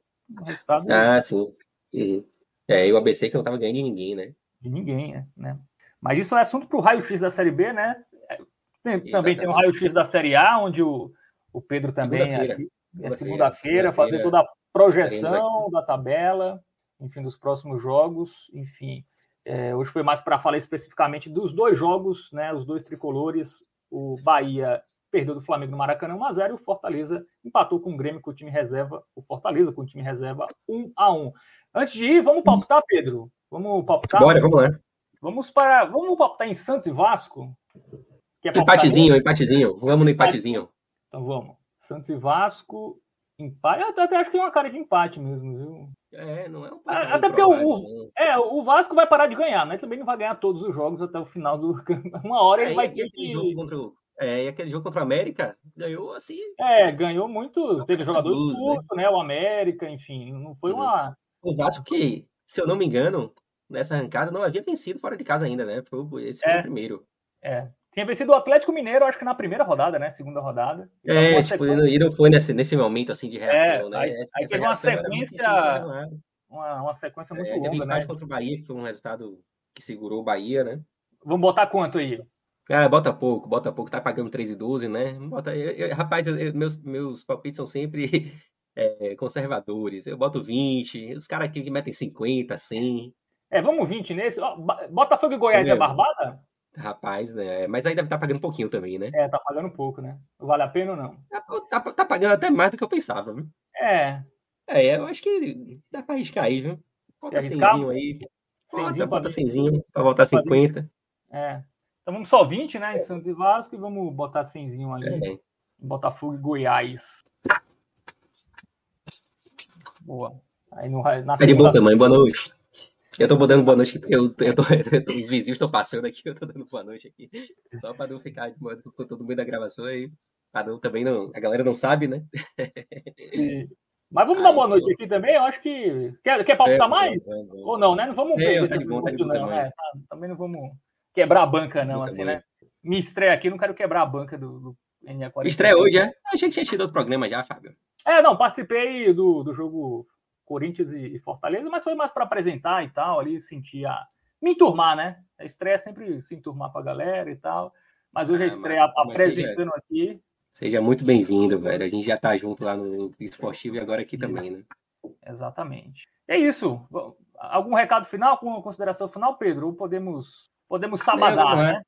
Resultado. Ah, sim. Uhum. É, e o ABC que não estava ganhando de ninguém, né? De ninguém, né? Mas isso é assunto para o raio-x da Série B, né? Tem, também tem o raio-x da Série A, onde o, o Pedro também segunda aqui, é segunda-feira, fazer toda a projeção da tabela, enfim, dos próximos jogos, enfim. É, hoje foi mais para falar especificamente dos dois jogos, né? Os dois tricolores, o Bahia perdeu do Flamengo no Maracanã 1x0 e o Fortaleza empatou com o Grêmio com o time reserva, o Fortaleza com o time reserva 1x1. Antes de ir, vamos palpitar, Pedro? Vamos palpitar? Bora, vamos lá. Vamos para. Vamos palpitar em Santos e Vasco? É empatezinho, empatezinho. Vamos no empatezinho. Então vamos. Santos e Vasco, empate. Eu até acho que é uma cara de empate mesmo, viu? É, não é um Até porque o, é, o Vasco vai parar de ganhar, né? Também não vai ganhar todos os jogos até o final do. Uma hora ele é, vai ter que. Jogo contra o é, e aquele jogo contra o América ganhou assim. É, ganhou muito. Teve jogador expulso, né? né? O América, enfim, não foi uhum. uma. O Vasco que, se eu não me engano, nessa arrancada não havia vencido fora de casa ainda, né? Esse foi é, o primeiro. É. Tinha vencido o Atlético Mineiro, acho que na primeira rodada, né? Segunda rodada. É, tipo, sequência... foi nesse, nesse momento assim de reação, é, né? Aí, aí teve uma sequência. Uma, uma sequência muito é, longa, né? contra o Bahia, que foi um resultado que segurou o Bahia, né? Vamos botar quanto aí? Ah, bota pouco, bota pouco, tá pagando 3,12, né? Bota, eu, eu, rapaz, eu, meus, meus palpites são sempre é, conservadores. Eu boto 20, os caras aqui que metem 50, 100. É, vamos 20 nesse. Botafogo e Goiás é, é barbada? Rapaz, né? Mas aí deve estar pagando um pouquinho também, né? É, tá pagando pouco, né? Vale a pena ou não? Tá, tá, tá pagando até mais do que eu pensava, viu? É. É, eu acho que dá pra arriscar aí, viu? Bota 100 aí. Bota, bota 100 pra voltar 50. É. Então vamos só 20, né? Em Santos e Vasco e vamos botar 100 ali. É. Botafogo e Goiás. Boa. Aí no, na é de bom tamanho, boa noite. Eu tô dando boa noite porque eu, eu tô, os vizinhos estão passando aqui, eu tô dando boa noite aqui. Só para não ficar de modo com todo mundo da gravação aí. Para não, também não. A galera não sabe, né? Sim. Mas vamos dar boa noite aqui também, eu acho que. Quer, quer palpitar é, mais? É, é, Ou não, né? Não vamos ver. É, tá bom, tá não, é, tá, também não vamos quebrar a banca, não, assim, né? Me estreia aqui, não quero quebrar a banca do, do NA40. Estreia hoje, é? Achei que tinha tido outro programa já, Fábio. É, não, participei do, do jogo Corinthians e Fortaleza, mas foi mais para apresentar e tal, ali sentir a. Me enturmar, né? A estreia é sempre se enturmar para a galera e tal. Mas hoje a estreia apresentando seja, aqui. Seja muito bem-vindo, velho. A gente já tá junto lá no Esportivo e agora aqui também, né? Exatamente. É isso. Algum recado final, alguma consideração final, Pedro? Ou podemos Podemos sabadar, vamos né?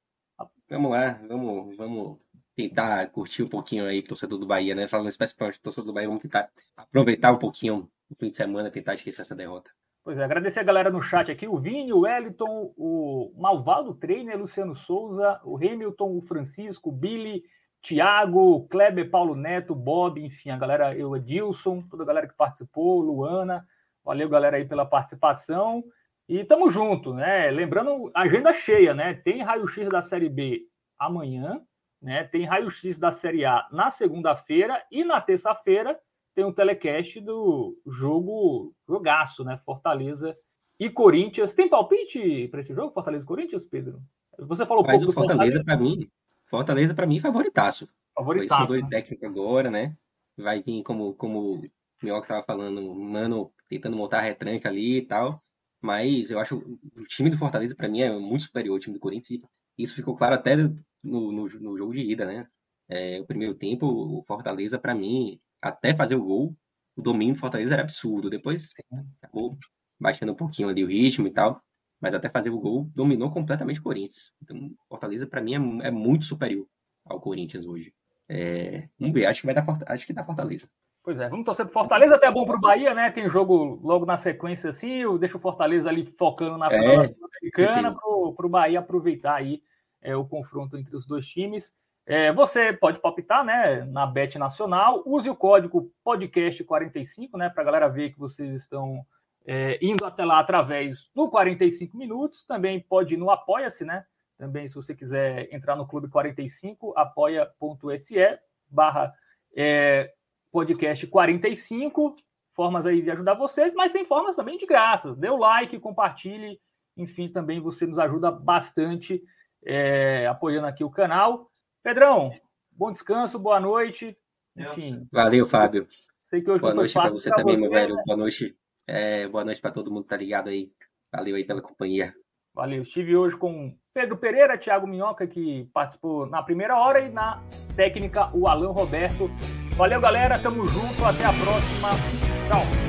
Vamos lá, vamos, vamos tentar curtir um pouquinho aí, torcedor do Bahia, né? Falando especificamente torcedor do Bahia, vamos tentar aproveitar um pouquinho fim de semana, tentar esquecer essa derrota. Pois é, agradecer a galera no chat aqui, o Vini, o Wellington, o Malvado Trainer, Luciano Souza, o Hamilton, o Francisco, o Billy, Tiago, Kleber, Paulo Neto, Bob, enfim, a galera, eu, Edilson, toda a galera que participou, Luana, valeu galera aí pela participação. E tamo junto, né? Lembrando, agenda cheia, né? Tem raio-x da Série B amanhã, né? Tem raio-x da Série A na segunda-feira e na terça-feira tem um telecast do jogo jogaço, né? Fortaleza e Corinthians. Tem palpite para esse jogo, Fortaleza e Corinthians, Pedro? Você falou Mas pouco o Fortaleza, Fortaleza. para mim, Fortaleza para mim favoritaço. Favoritaço. Né? técnico agora, né? Vai vir como como o Mioca tava falando, mano, tentando montar a retranca ali e tal. Mas eu acho o time do Fortaleza, para mim, é muito superior ao time do Corinthians. E isso ficou claro até no, no, no jogo de ida, né? É, o primeiro tempo, o Fortaleza, para mim, até fazer o gol, o domínio do Fortaleza era absurdo. Depois acabou baixando um pouquinho ali o ritmo e tal. mas até fazer o gol dominou completamente o Corinthians. Então, Fortaleza para mim é, é, muito superior ao Corinthians hoje. É, vamos ver, acho que vai dar acho que dá Fortaleza. Pois é, vamos torcer pro Fortaleza, até bom pro Bahia, né? Tem jogo logo na sequência assim, eu deixo o Fortaleza ali focando na é, Sul-Americana pro, pro Bahia aproveitar aí é, o confronto entre os dois times. É, você pode palpitar, né, na Bet Nacional, use o código podcast45, né, para a galera ver que vocês estão é, indo até lá através do 45 minutos. Também pode ir no Apoia-se, né? Também, se você quiser entrar no Clube 45, apoia.se barra é, podcast 45. Formas aí de ajudar vocês, mas tem formas também de graça. Dê o like, compartilhe. Enfim, também você nos ajuda bastante é, apoiando aqui o canal. Pedrão, bom descanso, boa noite. Enfim. Valeu, Fábio. Sei que hoje boa noite para você também, você, meu velho. Né? Boa noite. É, boa noite para todo mundo que tá ligado aí. Valeu aí pela companhia. Valeu. Estive hoje com Pedro Pereira, Thiago Minhoca, que participou na primeira hora, e na técnica o Alan Roberto. Valeu, galera. Tamo junto. Até a próxima. Tchau.